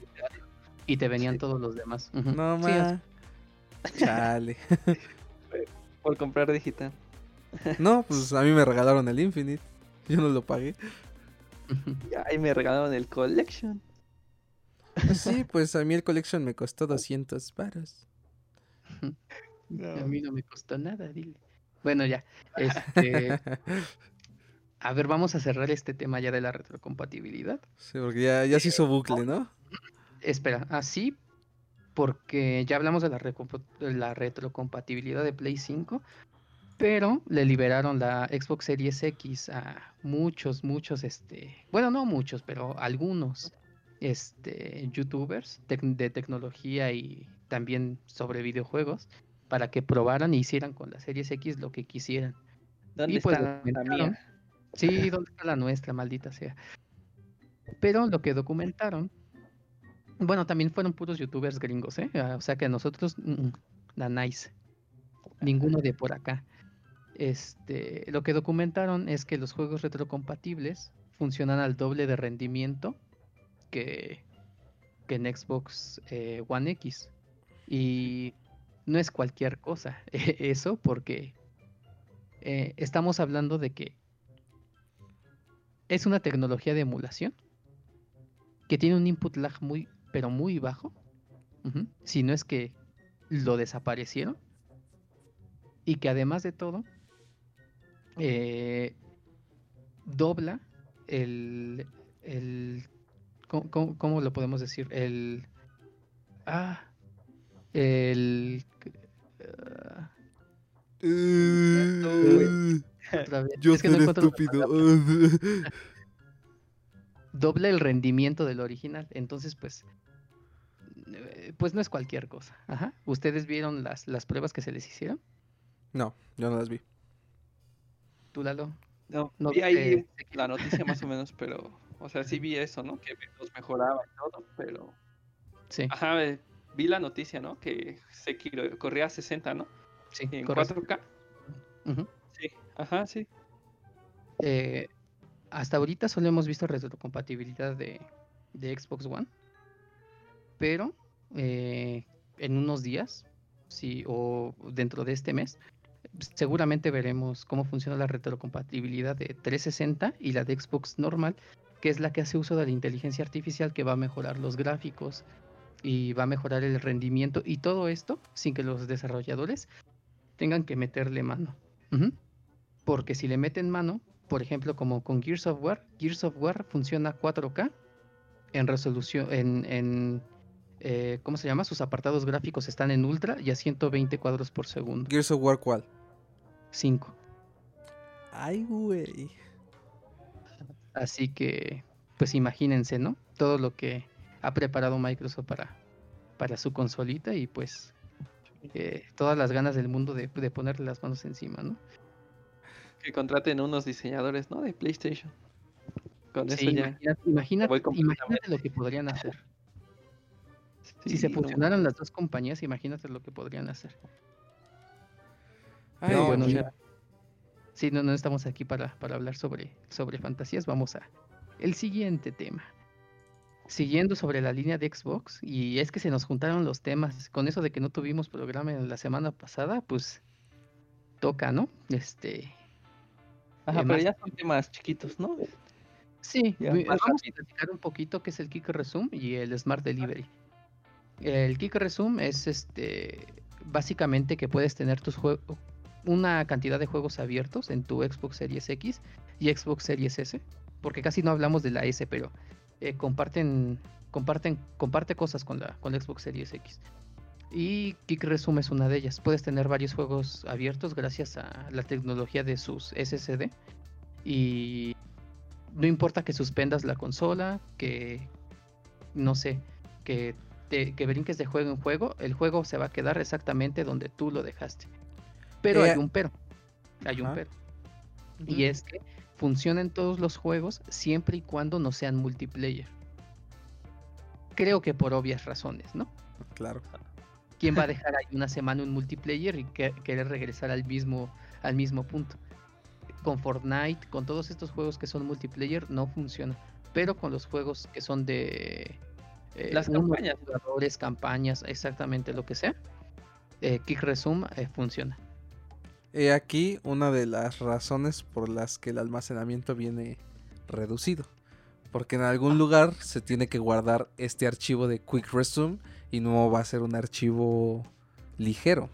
Speaker 2: y te venían
Speaker 3: Sí.
Speaker 2: todos los demás.
Speaker 1: No más. Chale. [laughs]
Speaker 3: Por comprar digital. [laughs]
Speaker 1: No, pues [laughs] a mí me regalaron el Infinite. Yo no lo pagué.
Speaker 2: ujú.
Speaker 3: Y ahí me regalaron el Collection.
Speaker 1: Pues sí, pues a mí el Collection me costó 200 varos.
Speaker 2: A mí no me costó nada, dile. Bueno, ya. Este, [laughs] a ver, vamos a cerrar este tema ya de la retrocompatibilidad.
Speaker 1: Sí, porque ya, ya se hizo bucle, ¿no?
Speaker 2: Espera, así, porque ya hablamos de la, recompo- de la retrocompatibilidad de Play 5, pero le liberaron la Xbox Series X a muchos, muchos, este, bueno, no muchos, pero algunos, este, youtubers de tecnología y también sobre videojuegos para que probaran e hicieran con la Series X lo que quisieran.
Speaker 3: ¿Dónde
Speaker 2: Y pues
Speaker 3: está la mía?
Speaker 2: Sí, ¿dónde está la nuestra, maldita sea? Pero lo que documentaron, bueno, también fueron puros youtubers gringos, ¿eh? Ah, O sea que a nosotros, mm, mm, la nice. Ninguno de por acá. Este, lo que documentaron es que los juegos retrocompatibles funcionan al doble de rendimiento que, que en Xbox eh, One X. Y no es cualquier cosa [laughs] eso, porque eh, estamos hablando de que es una tecnología de emulación que tiene un input lag muy, pero muy bajo. Si no es que lo desaparecieron. Y que además de todo, eh, dobla el, el ¿cómo, cómo- cómo lo podemos decir? El ah el otra vez,
Speaker 1: Yo
Speaker 2: es que no
Speaker 1: estúpido. [laughs]
Speaker 2: dobla el rendimiento del original. Entonces, pues, eh, pues no es cualquier cosa. Ajá. ¿Ustedes vieron las, las pruebas que se les hicieron?
Speaker 1: No, yo no las vi.
Speaker 2: ¿Tú, Lalo?
Speaker 3: No,
Speaker 2: No
Speaker 3: vi ahí la noticia más o menos, pero, o sea, sí vi eso, ¿no? Que los mejoraba y todo, pero,
Speaker 2: Sí,
Speaker 3: ajá, eh, vi la noticia, ¿no? Que Sekiro corría a 60, ¿no?
Speaker 2: sí,
Speaker 3: En
Speaker 2: correcto.
Speaker 3: 4K.
Speaker 2: Ujú.
Speaker 3: Sí, ajá, sí.
Speaker 2: Eh, hasta ahorita solo hemos visto retrocompatibilidad de, de Xbox One, pero eh, en unos días, sí, o dentro de este mes, seguramente veremos cómo funciona la retrocompatibilidad de 360 y la de Xbox normal, que es la que hace uso de la inteligencia artificial que va a mejorar los gráficos y va a mejorar el rendimiento y todo esto sin que los desarrolladores tengan que meterle mano. Porque si le meten mano, por ejemplo, como con Gears of War, Gears of War funciona 4K en resolución, en, en eh, ¿cómo se llama? Sus apartados gráficos están en ultra y a 120 cuadros por segundo.
Speaker 1: Gears of War, ¿cuál?
Speaker 2: 5.
Speaker 1: Ay, güey.
Speaker 2: Así que, pues imagínense, ¿no? Todo lo que ha preparado Microsoft para, para su consolita y pues eh, todas las ganas del mundo de, de ponerle las manos encima, ¿no?
Speaker 3: Que contraten unos diseñadores, ¿no? De PlayStation. Con
Speaker 2: Sí,
Speaker 3: eso ya.
Speaker 2: imagínate, imagínate, imagínate lo que podrían hacer. si se
Speaker 3: no,
Speaker 2: fusionaran las dos compañías, imagínate lo que podrían hacer.
Speaker 1: Ay,
Speaker 2: Pero
Speaker 3: No,
Speaker 2: bueno, mira, sí, no, no estamos aquí para, para hablar sobre, sobre fantasías. Vamos a el siguiente tema. Siguiendo sobre la línea de Xbox, y es que se nos juntaron los temas. Con eso de que no tuvimos programa en la semana pasada, pues toca, ¿no? Este.
Speaker 3: Ajá,
Speaker 2: eh,
Speaker 3: pero
Speaker 2: más-
Speaker 3: ya son temas chiquitos, ¿no?
Speaker 2: Sí,
Speaker 3: Ya,
Speaker 2: vi-
Speaker 3: más
Speaker 2: vamos
Speaker 3: rápido.
Speaker 2: a platicar un poquito qué es el Kick Resume y el Smart Delivery. El Kick Resume es este básicamente que puedes tener tus juegos una cantidad de juegos abiertos en tu Xbox Series X y Xbox Series S, porque casi no hablamos de la S, pero eh, comparten comparten comparte cosas con la con la Xbox Series X. Y Kick Resume es una de ellas. Puedes tener varios juegos abiertos gracias a la tecnología de sus SSD y no importa que suspendas la consola, que no sé, que, te, que brinques de juego en juego, el juego se va a quedar exactamente donde tú lo dejaste. Pero
Speaker 1: Eh,
Speaker 2: hay un pero. Hay un pero. Y es que funcionan todos los juegos siempre y cuando no sean multiplayer. Creo que por obvias razones, ¿no?
Speaker 1: Claro.
Speaker 2: ¿Quién va a [laughs] dejar ahí una semana un multiplayer y que- querer regresar al mismo, al mismo punto? Con Fortnite, con todos estos juegos que son multiplayer, no funciona. Pero con los juegos que son de eh,
Speaker 3: Las campañas.
Speaker 2: jugadores, campañas, exactamente lo que sea, eh, Kick Resume eh, funciona.
Speaker 1: He aquí una de las razones por las que el almacenamiento viene reducido. Porque en algún lugar se tiene que guardar este archivo de Quick Resume y no va a ser un archivo ligero.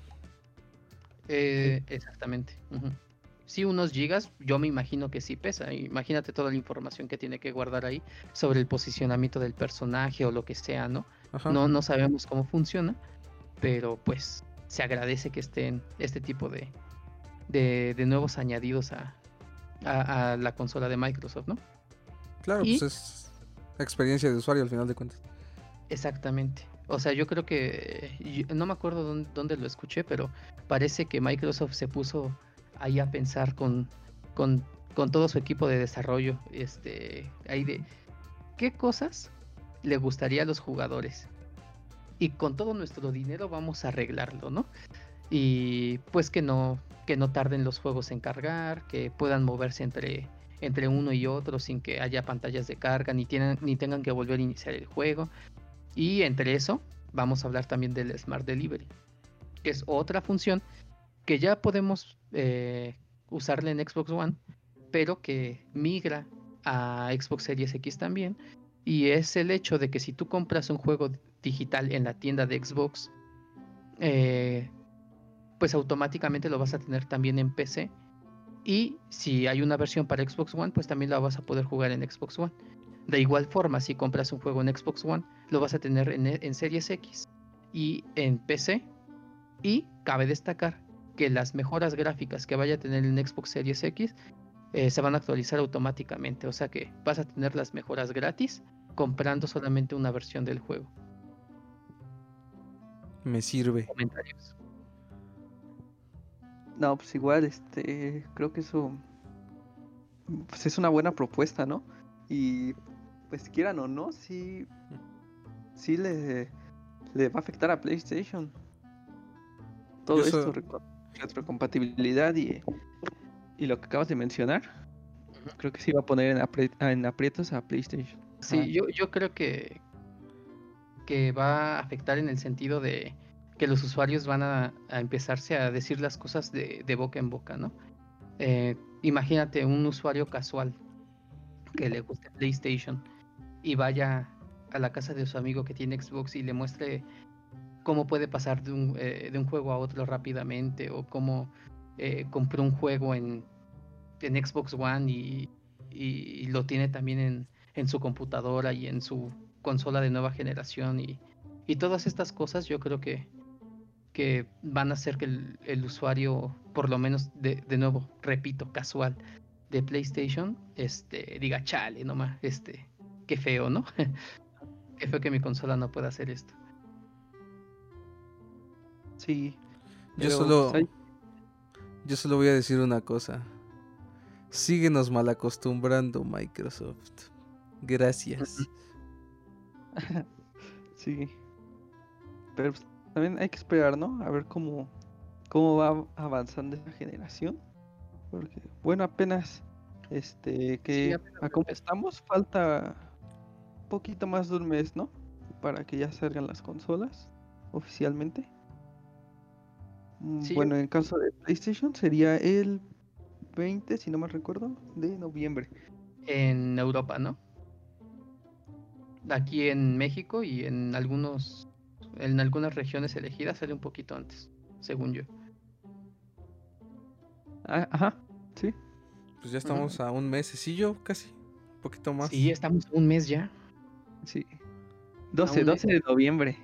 Speaker 2: Eh, exactamente. Sí, unos gigas, yo me imagino que sí pesa. Imagínate toda la información que tiene que guardar ahí sobre el posicionamiento del personaje o lo que sea, ¿no?
Speaker 1: Ajá.
Speaker 2: No, no sabemos cómo funciona, pero pues se agradece que estén este tipo de, de, de nuevos añadidos a, a- a la consola de Microsoft, ¿no?
Speaker 1: Claro,
Speaker 2: y-
Speaker 1: pues es experiencia de usuario al final de cuentas.
Speaker 2: Exactamente. O sea, yo creo que, no me acuerdo dónde, dónde lo escuché, pero parece que Microsoft se puso ahí a pensar con, con, con todo su equipo de desarrollo, este, ahí de qué cosas le gustaría a los jugadores. Y con todo nuestro dinero vamos a arreglarlo, ¿no? Y pues que no, que no tarden los juegos en cargar, que puedan moverse entre, entre uno y otro sin que haya pantallas de carga, ni, ni tengan que volver a iniciar el juego. Y entre eso, vamos a hablar también del Smart Delivery, que es otra función que ya podemos eh, usarla en Xbox One, pero que migra a Xbox Series X también Y es el hecho de que si tú compras un juego digital en la tienda de Xbox, eh, pues automáticamente lo vas a tener también en PC. Y si hay una versión para Xbox One, pues también la vas a poder jugar en Xbox One. De igual forma, si compras un juego en Xbox One, lo vas a tener en, en Series X y en PC. Y cabe destacar que las mejoras gráficas que vaya a tener en Xbox Series X eh, se van a actualizar automáticamente. O sea que vas a tener las mejoras gratis comprando solamente una versión del juego.
Speaker 1: Me sirve.
Speaker 2: Comentarios.
Speaker 3: No, pues igual, este, creo que eso pues es una buena propuesta, ¿no? Y pues quieran o no, sí, sí le, le va a afectar a PlayStation. Todo
Speaker 1: Yo
Speaker 3: esto, retrocompatibilidad y, y lo que acabas de mencionar, creo que sí va a poner en, apri- en aprietos a PlayStation.
Speaker 2: Sí, yo, yo creo que, que va a afectar en el sentido de que los usuarios van a, a empezarse a decir las cosas de, boca en boca, ¿no? Eh, imagínate un usuario casual que le guste PlayStation y vaya a la casa de su amigo que tiene Xbox y le muestre cómo puede pasar de un, eh, juego a otro rápidamente o cómo eh, compró un juego en, Xbox One y, lo tiene también en, su computadora y en su consola de nueva generación y todas estas cosas yo creo que, que van a hacer que el, el usuario, por lo menos de, de nuevo, repito, casual de PlayStation, este, diga, chale, nomás, este, qué feo, ¿no? [laughs] qué feo que mi consola no pueda hacer esto.
Speaker 3: Sí.
Speaker 1: Yo solo,
Speaker 3: pues,
Speaker 1: yo solo voy a decir una cosa. Síguenos mal acostumbrando, Microsoft. Gracias. [laughs]
Speaker 3: Sí. Pero pues, también hay que esperar, ¿no? A ver cómo, cómo va avanzando esta generación. Porque, bueno, apenas, este, que
Speaker 2: apenas
Speaker 3: a estamos, falta un poquito más de un mes, ¿no? Para que ya salgan las consolas oficialmente.
Speaker 2: Sí,
Speaker 3: Bueno, en caso de PlayStation sería el 20, si no me recuerdo, de noviembre.
Speaker 2: En Europa, ¿no? Aquí en México y en algunos, en algunas regiones elegidas sale un poquito antes, según yo.
Speaker 3: Ah, ajá, sí.
Speaker 1: Pues ya estamos a un mesecillo casi. Un poquito más.
Speaker 2: Sí, estamos un mes ya.
Speaker 3: Sí. 12,
Speaker 2: Aún
Speaker 3: 12 de noviembre.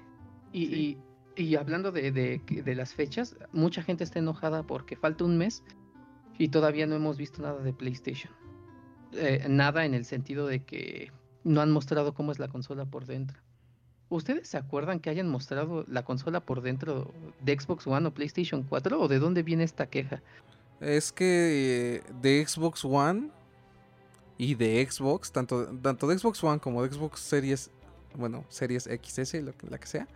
Speaker 2: Y,
Speaker 3: Sí.
Speaker 2: y- y hablando de, de las fechas, mucha gente está enojada porque falta un mes y todavía no hemos visto nada de PlayStation. Eh, nada en el sentido de que no han mostrado cómo es la consola por dentro. ¿Ustedes se acuerdan que hayan mostrado la consola por dentro de Xbox One o PlayStation 4? ¿O de dónde viene esta queja?
Speaker 1: Es que eh, de Xbox One y de Xbox, tanto, tanto de Xbox One como de Xbox Series, bueno, Series XS, lo que- la que sea,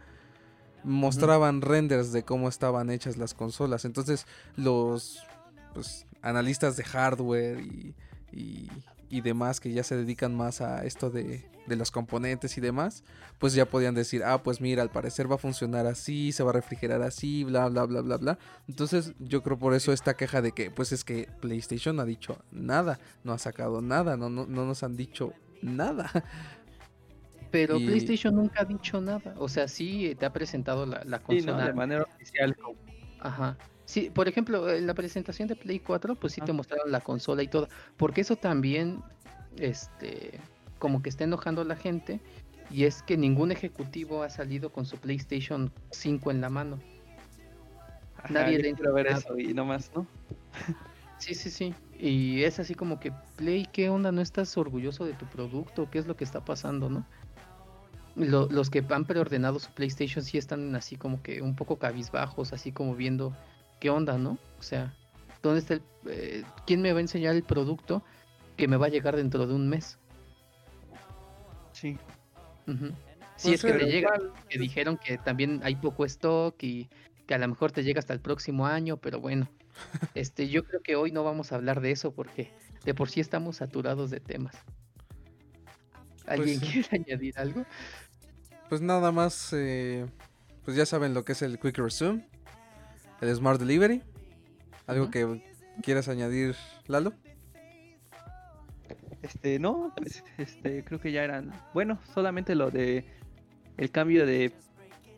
Speaker 1: mostraban renders de cómo estaban hechas las consolas. Entonces, los pues, analistas de hardware y, y- y demás que ya se dedican más a esto de, de los componentes y demás, pues ya podían decir, ah, pues mira, al parecer va a funcionar así, se va a refrigerar así, bla, bla, bla, bla, bla. Entonces, yo creo por eso esta queja de que, pues es que PlayStation no ha dicho nada, no ha sacado nada, no, no, no nos han dicho nada. [laughs]
Speaker 2: Pero
Speaker 1: Y-
Speaker 2: PlayStation nunca ha dicho nada. O sea, sí eh, te ha presentado la, la
Speaker 3: Sí, ¿no?
Speaker 2: consola.
Speaker 3: De manera oficial.
Speaker 2: Ajá. Sí, por ejemplo, en la presentación de Play 4, pues sí te
Speaker 3: Ah.
Speaker 2: mostraron la consola y todo. Porque eso también, este, como que está enojando a la gente. Y es que ningún ejecutivo ha salido con su PlayStation 5 en la mano.
Speaker 3: Ajá,
Speaker 2: Nadie le
Speaker 3: quiero ver
Speaker 2: nada.
Speaker 3: eso y no más, ¿no?
Speaker 2: Sí, sí, sí. Y es así como que, Play, ¿qué onda? ¿No estás orgulloso de tu producto? ¿Qué es lo que está pasando, no? Lo- los que han preordenado su PlayStation sí están así como que un poco cabizbajos, así como viendo qué onda, ¿no? O sea, ¿dónde está el... eh, ¿Quién me va a enseñar el producto que me va a llegar dentro de un mes?
Speaker 3: Sí.
Speaker 2: Si
Speaker 1: Pues
Speaker 2: es que
Speaker 1: sí,
Speaker 2: te llega, que dijeron que también hay poco stock y que a lo mejor te llega hasta el próximo año, pero bueno, [laughs] este, yo creo que hoy no vamos a hablar de eso porque de por sí estamos saturados de temas. ¿Alguien
Speaker 1: sí.
Speaker 2: quiere [laughs] añadir algo?
Speaker 1: Pues nada más, eh, pues ya saben lo que es el Quick Resume, el Smart Delivery. ¿Algo que quieras añadir, Lalo?
Speaker 3: Este, no, pues, este, creo que ya eran. Bueno, solamente lo de el cambio de,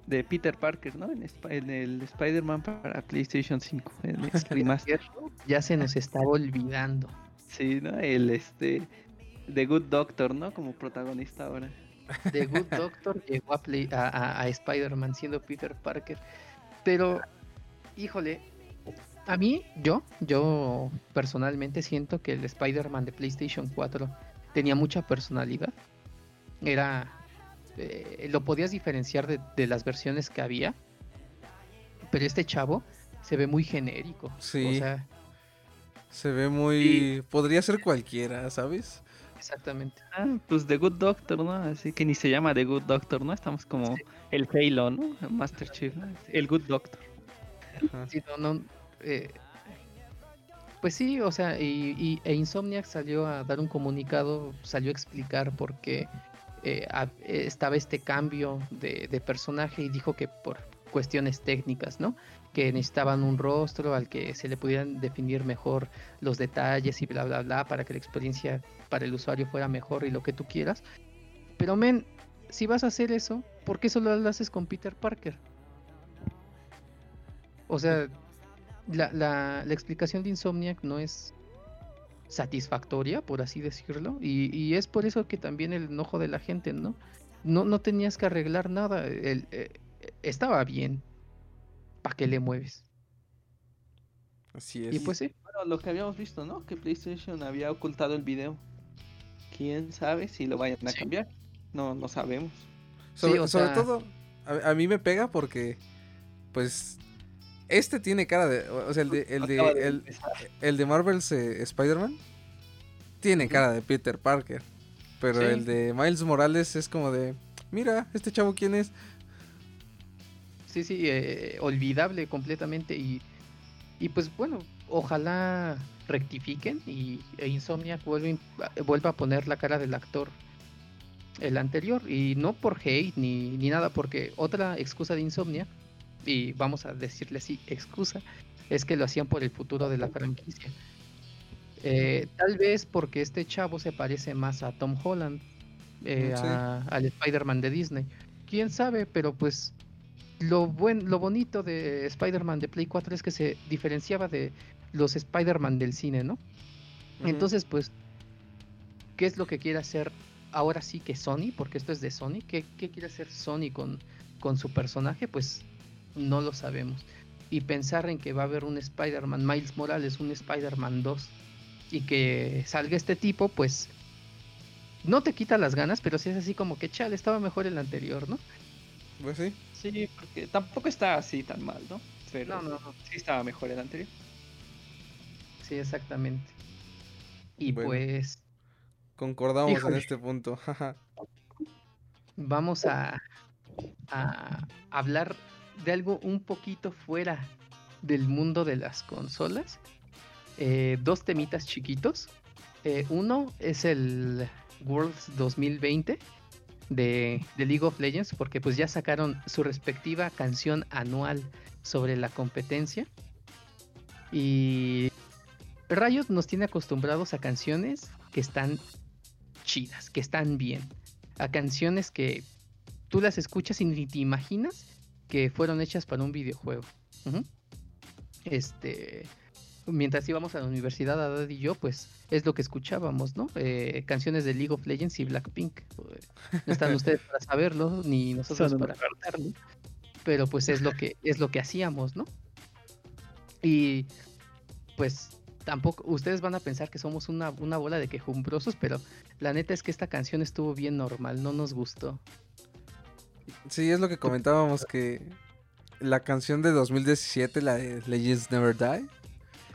Speaker 3: de Peter Parker, ¿no? En, Sp- en el Spider-Man para PlayStation 5, en el [laughs] remaster.
Speaker 2: Ya se nos estaba olvidando.
Speaker 3: Sí, ¿no? El este The Good Doctor, ¿no? Como protagonista ahora.
Speaker 2: The Good Doctor llegó a, Play- a, a- a Spider-Man siendo Peter Parker. Pero, híjole, a mí, yo, yo personalmente siento que el Spider-Man de PlayStation 4 tenía mucha personalidad. Era. eh, lo podías diferenciar de, de las versiones que había. Pero este chavo se ve muy genérico.
Speaker 1: Sí.
Speaker 2: O sea,
Speaker 1: Se ve muy... Podría ser cualquiera, ¿sabes?
Speaker 2: exactamente.
Speaker 3: Ah, pues The Good Doctor, ¿no? Así que ni se llama The Good Doctor, ¿no? Estamos como el Halo, ¿no? Master Chief, ¿no? El Good Doctor.
Speaker 2: Eh, pues sí, o sea, y, e Insomniac salió a dar un comunicado, salió a explicar por qué eh, estaba este cambio de, de personaje y dijo que por cuestiones técnicas, ¿no? Que necesitaban un rostro al que se le pudieran definir mejor los detalles y bla, bla, bla, para que la experiencia para el usuario fuera mejor y lo que tú quieras. Pero, men, si vas a hacer eso, ¿por qué solo lo haces con Peter Parker? O sea, la, la- la explicación de Insomniac no es satisfactoria, por así decirlo, y, y es por eso que también el enojo de la gente, ¿no? No, no tenías que arreglar nada, el- eh, estaba bien, ¿para qué le mueves?
Speaker 1: Así es.
Speaker 2: Y pues sí,
Speaker 3: Bueno, lo que habíamos visto, ¿no? Que PlayStation había ocultado el video. ¿Quién sabe si lo vayan a
Speaker 2: Sí.
Speaker 3: cambiar? No, no sabemos.
Speaker 1: Sobre,
Speaker 2: o
Speaker 1: sobre
Speaker 2: sea-
Speaker 1: todo, a, a mí me pega porque, pues, este tiene cara de, o sea, el de, el de, el, de Marvel's eh, Spider-Man tiene cara de Peter Parker, pero
Speaker 3: Sí.
Speaker 1: el de Miles Morales es como de, mira, este chavo quién es,
Speaker 2: sí, sí, eh, olvidable completamente y, y pues bueno, ojalá rectifiquen y e Insomniac vuelva, vuelva a poner la cara del actor el anterior y no por hate ni, ni nada porque otra excusa de Insomniac y vamos a decirle así excusa es que lo hacían por el futuro de la franquicia Eh, tal vez porque este chavo se parece más a Tom Holland eh,
Speaker 1: sí.
Speaker 2: a- al Spider-Man de Disney quién sabe pero pues lo buen, lo bonito de Spider-Man de Play 4 es que se diferenciaba de los Spider-Man del cine, ¿no? Entonces, pues, ¿qué es lo que quiere hacer ahora sí que Sony? Porque esto es de Sony. ¿Qué, qué quiere hacer Sony con, con su personaje? Pues no lo sabemos. Y pensar en que va a haber un Spider-Man, Miles Morales, un Spider-Man 2, y que salga este tipo, pues no te quita las ganas, pero sí es así como que, chale, estaba mejor el anterior, ¿no?
Speaker 1: pues sí,
Speaker 3: Sí, porque tampoco está así tan mal, ¿no? Pero
Speaker 2: No, no, no.
Speaker 3: sí estaba mejor el anterior.
Speaker 2: Sí, exactamente. Y
Speaker 1: Bueno.
Speaker 2: pues
Speaker 1: concordamos en este punto, [laughs]
Speaker 2: vamos a, a hablar de algo un poquito fuera del mundo de las consolas. Eh, dos temitas chiquitos. Eh, uno es el Worlds 2020 de, de League of Legends, porque pues ya sacaron su respectiva canción anual sobre la competencia. Y Riot nos tiene acostumbrados a canciones que están chidas, que están bien. A canciones que tú las escuchas y ni te imaginas que fueron hechas para un videojuego. Este, mientras íbamos a la universidad, Adad y yo, pues es lo que escuchábamos, ¿no? Eh, canciones de League of Legends y Blackpink. No están [laughs] ustedes para saberlo, ni nosotros para contarlo. Pero pues es lo que es lo que hacíamos, ¿no? Y pues tampoco, ustedes van a pensar que somos una, una bola de quejumbrosos, pero la neta es que esta canción estuvo bien normal, no nos gustó.
Speaker 1: Sí, es lo que comentábamos que la canción de 2017, la de Legends Never Die,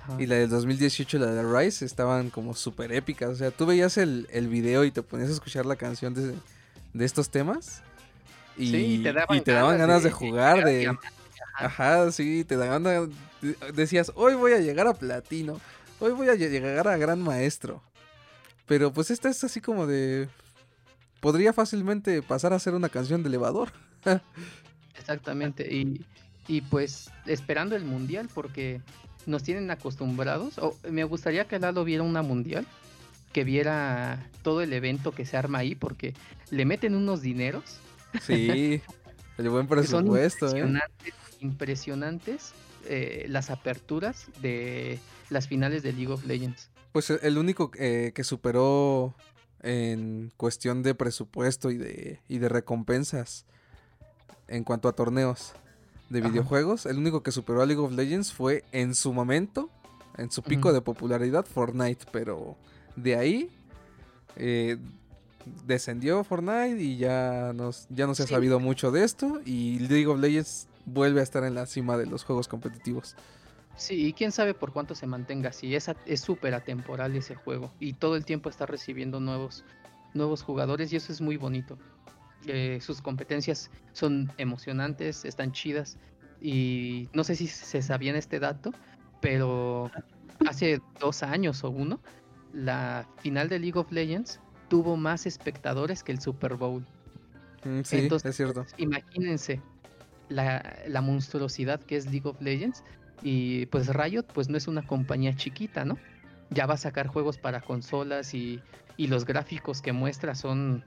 Speaker 2: Ajá.
Speaker 1: y la del 2018, la de Rise, estaban como súper épicas. O sea, tú veías el, el video y te ponías a escuchar la canción de, de estos temas. Y,
Speaker 2: Sí, y te daban
Speaker 1: y te daban ganas
Speaker 2: ganas
Speaker 1: de,
Speaker 2: de
Speaker 1: jugar, de... Ajá, sí, te daban ganas... de- Decías, hoy voy a llegar a platino, hoy voy a lle- llegar a gran maestro. Pero pues esta es así como de... Podría fácilmente pasar a ser una canción de elevador. [laughs]
Speaker 2: Exactamente, y, y pues esperando el mundial porque nos tienen acostumbrados, o me gustaría que Lalo viera una mundial que viera todo el evento que se arma ahí, porque le meten unos dineros.
Speaker 1: Sí, [laughs] el buen presupuesto.
Speaker 2: Son impresionantes, ¿eh? impresionantes eh, las aperturas de las finales de League of Legends.
Speaker 1: Pues el único eh, que superó en cuestión de presupuesto y de, y de recompensas en cuanto a torneos de videojuegos, el único que superó a League of Legends fue en su momento, en su pico de popularidad, Fortnite, pero de ahí eh, descendió Fortnite y ya, nos, ya no se ha sabido mucho de esto y League of Legends vuelve a estar en la cima de los juegos competitivos.
Speaker 2: Sí, y quién sabe por cuánto se mantenga así. Es súper atemporal ese juego y todo el tiempo está recibiendo nuevos, nuevos jugadores y eso es muy bonito. Eh, sus competencias son emocionantes, están chidas y no sé si se sabían este dato, pero hace dos años o uno, la final de League of Legends tuvo más espectadores que el Super Bowl.
Speaker 1: Mm, sí, es cierto.
Speaker 2: Imagínense la, la monstruosidad que es League of Legends y pues Riot pues no es una compañía chiquita, ¿no? Ya va a sacar juegos para consolas y, y los gráficos que muestra son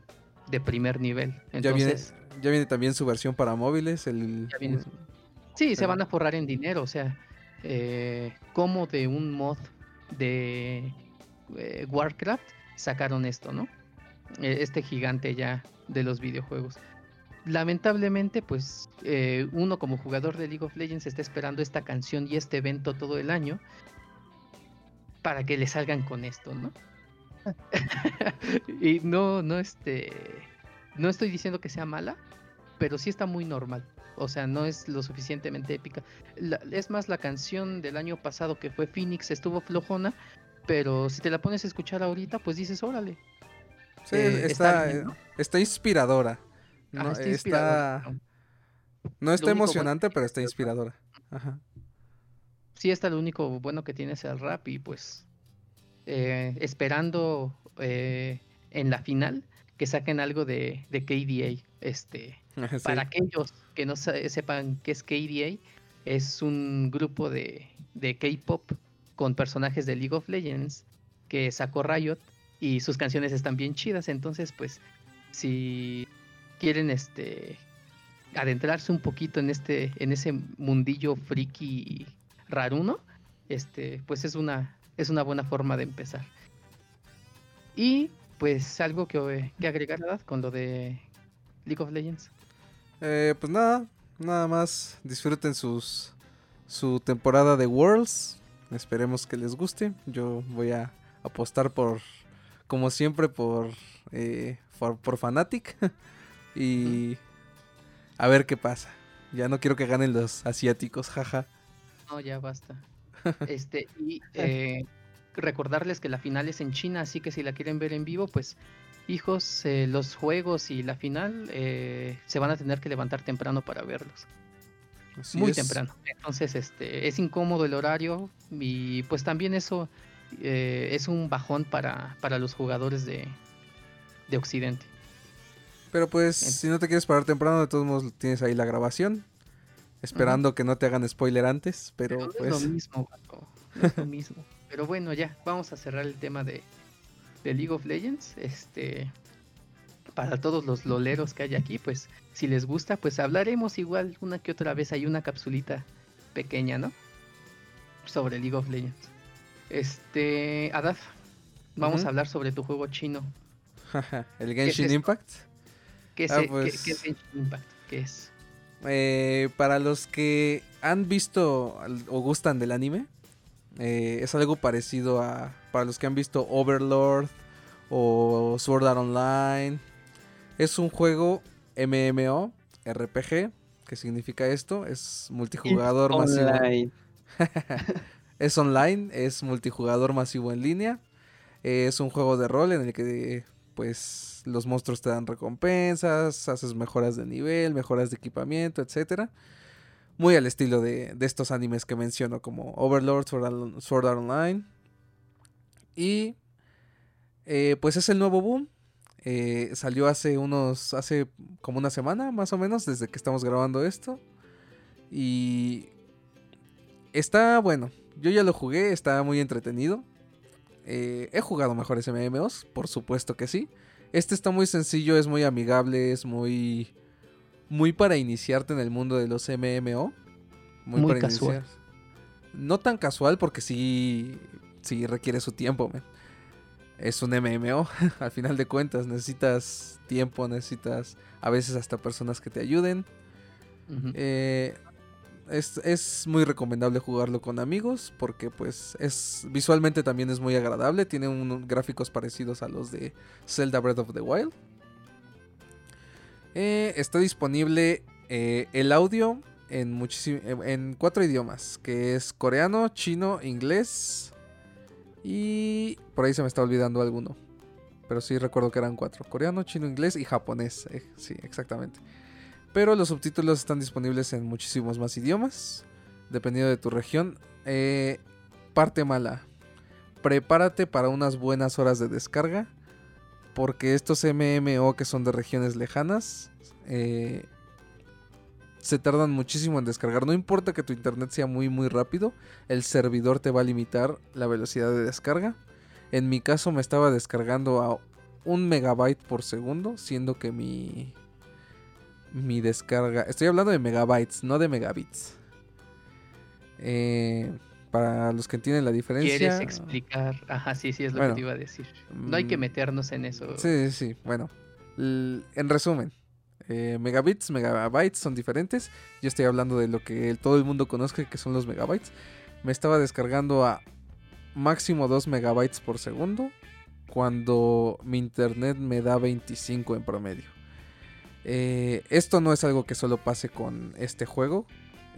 Speaker 2: de primer nivel.
Speaker 1: Entonces, ya, viene, ya viene también su versión para móviles. El,
Speaker 2: sí, se van a forrar en dinero. O sea, eh, como de un mod de eh, Warcraft sacaron esto, ¿no? E, este gigante ya de los videojuegos lamentablemente, pues eh, uno como jugador de League of Legends está esperando esta canción y este evento todo el año para que le salgan con esto, ¿no? [laughs] y no, no, este, no estoy diciendo que sea mala, pero sí está muy normal. O sea, no es lo suficientemente épica. es más, la canción del año pasado que fue Phoenix estuvo flojona, pero si te la pones a escuchar ahorita, pues dices, órale.
Speaker 1: Sí, eh, está, está inspiradora. No, está, no está emocionante, pero está inspiradora. Ajá.
Speaker 2: Sí, está lo único bueno que tiene es el rap y pues eh, esperando eh, en la final que saquen algo de, de KDA. Este, [laughs] Para aquellos que no sepan qué es KDA, es un grupo de, de K-pop con personajes de League of Legends que sacó Riot y sus canciones están bien chidas. Entonces, pues, si quieren este adentrarse un poquito en este en ese mundillo friki raruno, este pues es una es una buena forma de empezar. Y pues algo que, agregar con lo de League of Legends.
Speaker 1: Eh, pues nada, nada más disfruten sus su temporada de Worlds. Esperemos que les guste. Yo voy a apostar por, como siempre, por, eh, por Fanatic. [laughs] Y a ver qué pasa. Ya no quiero que ganen los asiáticos, jaja.
Speaker 2: No, ya basta. [laughs] este, y eh, recordarles que la final es en China, así que si la quieren ver en vivo, pues hijos, eh, los juegos y la final eh, se van a tener que levantar temprano para verlos. Muy temprano. Entonces, este, es incómodo el horario y pues también eso es un bajón para, para los jugadores de, de Occidente.
Speaker 1: Pero pues, si no te quieres parar temprano, de todos modos tienes ahí la grabación. Esperando que no te hagan spoiler antes, pero, pues...
Speaker 2: Es lo mismo, es lo mismo. Pero bueno, ya, vamos a cerrar el tema de, de League of Legends. Este, para todos los loleros que hay aquí, pues si les gusta, pues hablaremos igual una que otra vez. Hay una capsulita pequeña, ¿no? Sobre League of Legends. Este, Adaf, vamos a hablar sobre tu juego chino. [laughs]
Speaker 1: ¿El Genshin Impact?
Speaker 2: ¿Qué es, ah, pues es Impact? ¿Qué es?
Speaker 1: Eh, para los que han visto o gustan del anime, eh, es algo parecido a. Para los que han visto Overlord o Sword Art Online. Es un juego MMO, RPG. ¿Qué significa esto? Es multijugador masivo. [laughs] es online, es multijugador masivo en línea. Es un juego de rol en el que pues los monstruos te dan recompensas, haces mejoras de nivel, mejoras de equipamiento, etcétera. Muy al estilo de, estos animes que menciono como Overlord, Sword Art Online. Y eh, pues es el nuevo boom. Eh, salió hace unos, hace como una semana más o menos desde que estamos grabando esto. Y está bueno. Yo ya lo jugué, está muy entretenido. Eh, he jugado mejores MMOs, por supuesto que sí. Este está muy sencillo, es muy amigable, es muy muy para iniciarte en el mundo de los MMO.
Speaker 2: Muy,
Speaker 1: para
Speaker 2: casual.
Speaker 1: iniciar. No tan casual porque sí, sí requiere su tiempo. man. Es un MMO, [laughs] al final de cuentas. Necesitas tiempo, necesitas a veces hasta personas que te ayuden. Eh, es, es muy recomendable jugarlo con amigos porque pues es visualmente también es muy agradable. Tiene unos gráficos parecidos a los de Zelda Breath of the Wild. Eh, está disponible eh, el audio en, en cuatro idiomas, que es coreano, chino, inglés y por ahí se me está olvidando alguno. Pero sí recuerdo que eran cuatro, coreano, chino, inglés y japonés. eh, sí, exactamente. Pero los subtítulos están disponibles en muchísimos más idiomas, dependiendo de tu región. Eh, parte mala. Prepárate para unas buenas horas de descarga. Porque estos MMO que son de regiones lejanas eh, se tardan muchísimo en descargar. No importa que tu internet sea muy muy rápido, el servidor te va a limitar la velocidad de descarga. En mi caso me estaba descargando a un megabyte por segundo, siendo que mi mi descarga. Estoy hablando de megabytes, no de megabits. Eh, para los que entienden la diferencia.
Speaker 2: ¿Quieres explicar? Ajá, sí, sí, es lo
Speaker 1: Bueno,
Speaker 2: que te iba a decir. No hay que
Speaker 1: mm,
Speaker 2: meternos en eso.
Speaker 1: Sí, sí, sí. Bueno, en resumen, eh, megabits, megabytes son diferentes. Yo estoy hablando de lo que todo el mundo conozca, que son los megabytes. Me estaba descargando a máximo 2 megabytes por segundo, cuando mi internet me da 25 en promedio. Eh, esto no es algo que solo pase con este juego.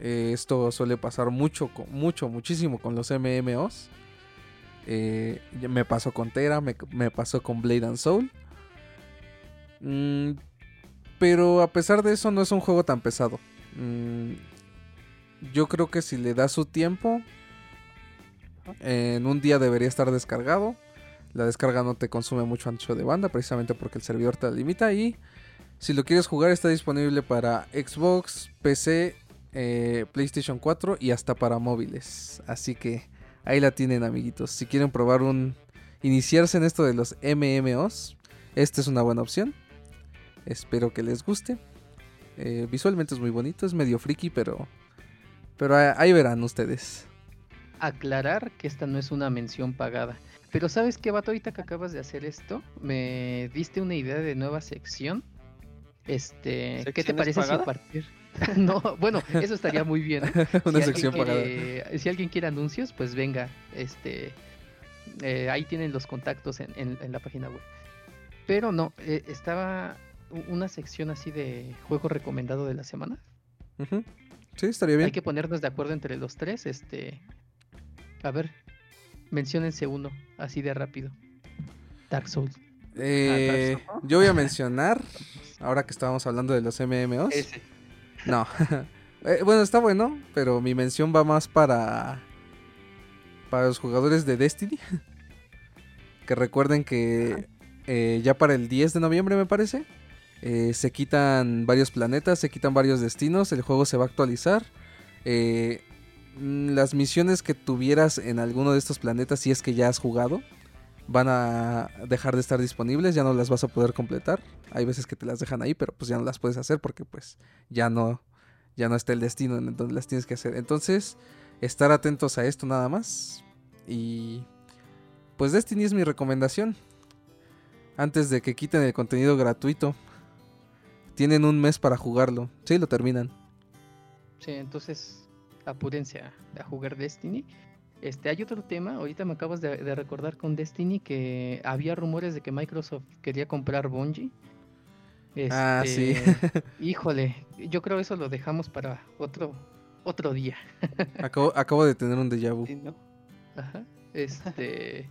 Speaker 1: Eh, esto suele pasar mucho, mucho, muchísimo con los MMOs. Eh, me pasó con Tera, me, pasó con Blade and Soul. Mm, pero a pesar de eso no es un juego tan pesado. Mm, yo creo que si le das su tiempo, en un día debería estar descargado. La descarga no te consume mucho ancho de banda, precisamente porque el servidor te la limita. Y si lo quieres jugar, está disponible para Xbox, PC, eh, PlayStation 4 y hasta para móviles. Así que ahí la tienen, amiguitos. Si quieren probar un. iniciarse en esto de los MMOs, esta es una buena opción. Espero que les guste. Eh, visualmente es muy bonito, es medio friki, pero. Pero ahí- verán ustedes.
Speaker 2: Aclarar que esta no es una mención pagada. Pero ¿sabes qué, vato? Ahorita que acabas de hacer esto, me diste una idea de nueva sección. Este, ¿qué te
Speaker 3: ¿Sección es
Speaker 2: parece si partir? [laughs] no, bueno, eso estaría muy bien. [laughs]
Speaker 1: una
Speaker 2: Si
Speaker 1: sección
Speaker 2: alguien
Speaker 1: pagada.
Speaker 2: quiere- Si alguien quiere anuncios, pues venga. Este, eh, ahí tienen los contactos en, en- en la página web. Pero no, eh, estaba una sección así de juego recomendado de la semana.
Speaker 1: Sí, estaría bien.
Speaker 2: Hay que ponernos de acuerdo entre los tres. Este, a ver, menciónense uno, así de rápido. Dark Souls.
Speaker 1: Eh, yo voy a [laughs] mencionar, ahora que estábamos hablando de los MMOs.
Speaker 3: Ese.
Speaker 1: No. [laughs] Eh, bueno, está bueno, pero mi mención va más para. Para los jugadores de Destiny. [laughs] que recuerden que eh, ya para el 10 de noviembre, me parece. se quitan varios planetas, se quitan varios destinos. El juego se va a actualizar. mm, las misiones que tuvieras en alguno de estos planetas, si es que ya has jugado, van a dejar de estar disponibles. Ya no las vas a poder completar. Hay veces que te las dejan ahí, pero pues ya no las puedes hacer porque pues ya no ya no está el destino en donde las tienes que hacer. Entonces, estar atentos a esto nada más. Y pues Destiny es mi recomendación. Antes de que quiten el contenido gratuito. Tienen un mes para jugarlo. Sí, lo terminan.
Speaker 2: Sí, entonces apúrense a, a jugar Destiny. Este, hay otro tema, ahorita me acabas de, de recordar con Destiny que había rumores de que Microsoft quería comprar Bungie.
Speaker 1: Ah, sí.
Speaker 2: Este, [laughs] híjole, yo creo eso lo dejamos para otro otro día. [laughs]
Speaker 1: Acabo, acabo de tener un déjà vu.
Speaker 3: Sí, ¿no?
Speaker 2: Ajá. Este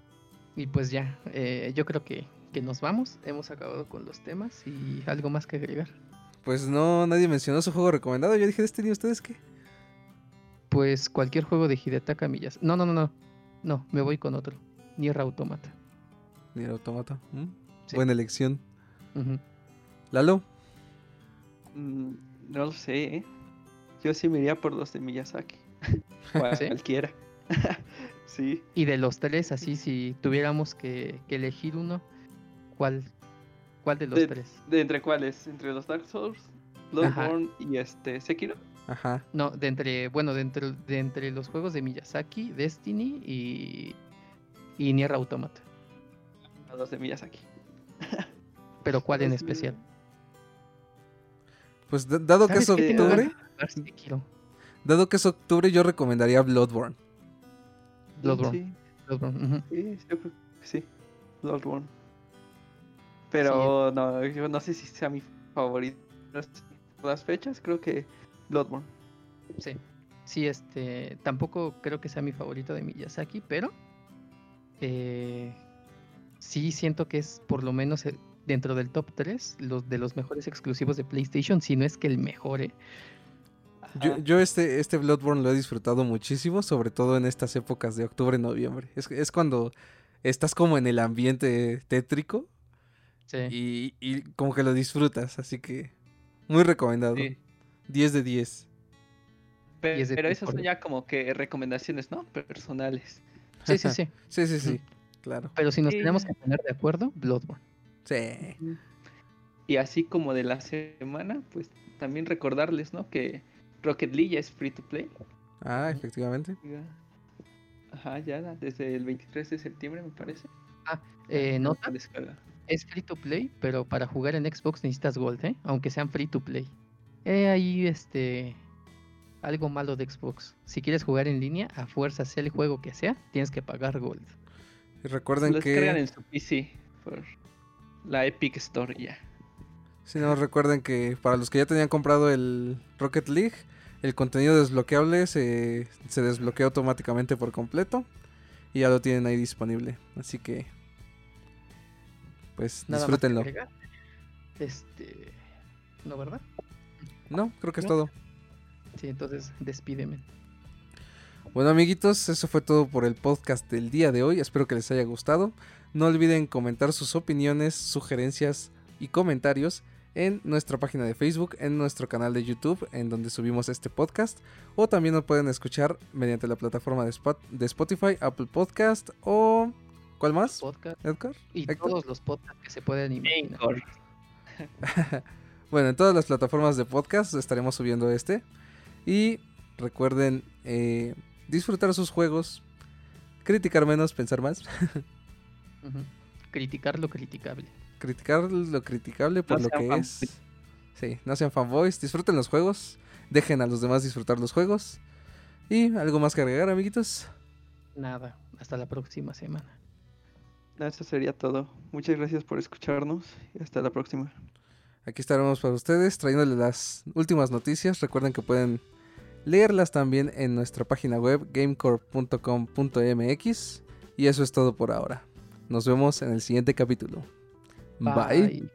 Speaker 2: [laughs] y pues ya, eh, yo creo que, que nos vamos. Hemos acabado con los temas y algo más que agregar.
Speaker 1: Pues no, nadie mencionó su juego recomendado. Yo dije Destiny, ¿ustedes qué?
Speaker 2: Pues cualquier juego de Hidetaka Miyazaki. No, no, no, no. No, me voy con otro. Nier Automata.
Speaker 1: Ni el automata. ¿Mm?
Speaker 2: Sí.
Speaker 1: Buena elección.
Speaker 2: Ujú.
Speaker 1: Lalo.
Speaker 3: Mm, no lo sé, ¿eh? Yo sí me iría por los de Miyazaki. [laughs] Cualquiera. [laughs] Sí.
Speaker 2: Y de los tres, así, si tuviéramos que, que elegir uno, ¿cuál, cuál de los
Speaker 3: De-
Speaker 2: tres?
Speaker 3: ¿De entre cuáles? ¿Entre los Dark Souls, Bloodborne y este Sekiro?
Speaker 1: Ajá.
Speaker 2: No, de entre, bueno, de entre, de entre los juegos de Miyazaki, Destiny y, y Nier Automata.
Speaker 3: A los de Miyazaki. [laughs]
Speaker 2: Pero ¿cuál en
Speaker 3: Pues,
Speaker 2: especial?
Speaker 1: Pues da- dado que es octubre, dado que es octubre, yo recomendaría Bloodborne.
Speaker 2: Bloodborne.
Speaker 3: Sí,
Speaker 2: Bloodborne,
Speaker 3: sí, yo creo que sí. Bloodborne. Pero no, yo no sé si sea mi favorito. Las fechas, creo que Bloodborne.
Speaker 2: Sí. Sí, este. Tampoco creo que sea mi favorito de Miyazaki, pero. eh, sí siento que es por lo menos eh, dentro del top 3 los de los mejores exclusivos de PlayStation, si no es que el mejor, ¿eh?
Speaker 1: Yo, yo este, este Bloodborne lo he disfrutado muchísimo, sobre todo en estas épocas de octubre noviembre. Es, es cuando estás como en el ambiente tétrico
Speaker 2: Sí.
Speaker 1: y, y como que lo disfrutas, así que muy recomendado.
Speaker 3: Sí.
Speaker 1: 10 de 10.
Speaker 3: Pe-
Speaker 2: Y es de
Speaker 3: Pero esas
Speaker 2: por-
Speaker 3: son ya como que recomendaciones, ¿no? Personales.
Speaker 2: sí, sí, sí. [laughs]
Speaker 1: Sí, sí, sí, claro.
Speaker 2: Pero si nos
Speaker 3: Sí.
Speaker 2: tenemos que poner de acuerdo, Bloodborne.
Speaker 1: Sí.
Speaker 3: Y así como de la semana, pues también recordarles, ¿no? Que Rocket League ya es free to play.
Speaker 1: Ah, efectivamente.
Speaker 3: Ajá, ya desde el 23 de septiembre, me parece.
Speaker 2: Eh,
Speaker 3: Ya
Speaker 2: nota, es free to play, pero para jugar en Xbox necesitas Gold, ¿eh? Aunque sean free to play. Eh, ahí, este. Algo malo de Xbox. Si quieres jugar en línea, a fuerza, sea el juego que sea, tienes que pagar Gold.
Speaker 1: Y recuerden
Speaker 3: Lo descargan
Speaker 1: que...
Speaker 3: en su PC por la Epic Store ya.
Speaker 1: Si no, recuerden que para los que ya tenían comprado el Rocket League, el contenido desbloqueable se, se desbloquea automáticamente por completo. Y ya lo tienen ahí disponible. Así que... Pues
Speaker 2: Nada más que
Speaker 1: disfrútenlo.
Speaker 2: Este. ¿No, verdad?
Speaker 1: No, creo que es todo.
Speaker 2: Sí, entonces despídeme.
Speaker 1: Bueno amiguitos, eso fue todo por el podcast del día de hoy. Espero que les haya gustado. No olviden comentar sus opiniones, sugerencias y comentarios en nuestra página de Facebook, en nuestro canal de YouTube, en donde subimos este podcast. O también nos pueden escuchar mediante la plataforma de, Spot- de Spotify, Apple Podcast o... ¿Cuál más?
Speaker 2: Podcast
Speaker 1: Edgar?
Speaker 2: y todos los podcasts que se pueden imaginar. [laughs] [laughs]
Speaker 1: Bueno, en todas las plataformas de podcast estaremos subiendo este. Y recuerden eh, disfrutar sus juegos, criticar menos, pensar más. [laughs]
Speaker 2: Criticar lo criticable.
Speaker 1: criticar lo criticable por
Speaker 3: No
Speaker 1: lo que es. Sí, no sean fanboys, disfruten los juegos, dejen a los demás disfrutar los juegos. Y algo más que agregar, amiguitos.
Speaker 2: Nada. Hasta la próxima semana.
Speaker 3: Eso sería todo. Muchas gracias por escucharnos y hasta la próxima.
Speaker 1: Aquí estaremos para ustedes trayéndoles las últimas noticias. Recuerden que pueden leerlas también en nuestra página web gamecorp.com.mx. Y eso es todo por ahora. Nos vemos en el siguiente capítulo.
Speaker 2: Bye.
Speaker 3: Bye.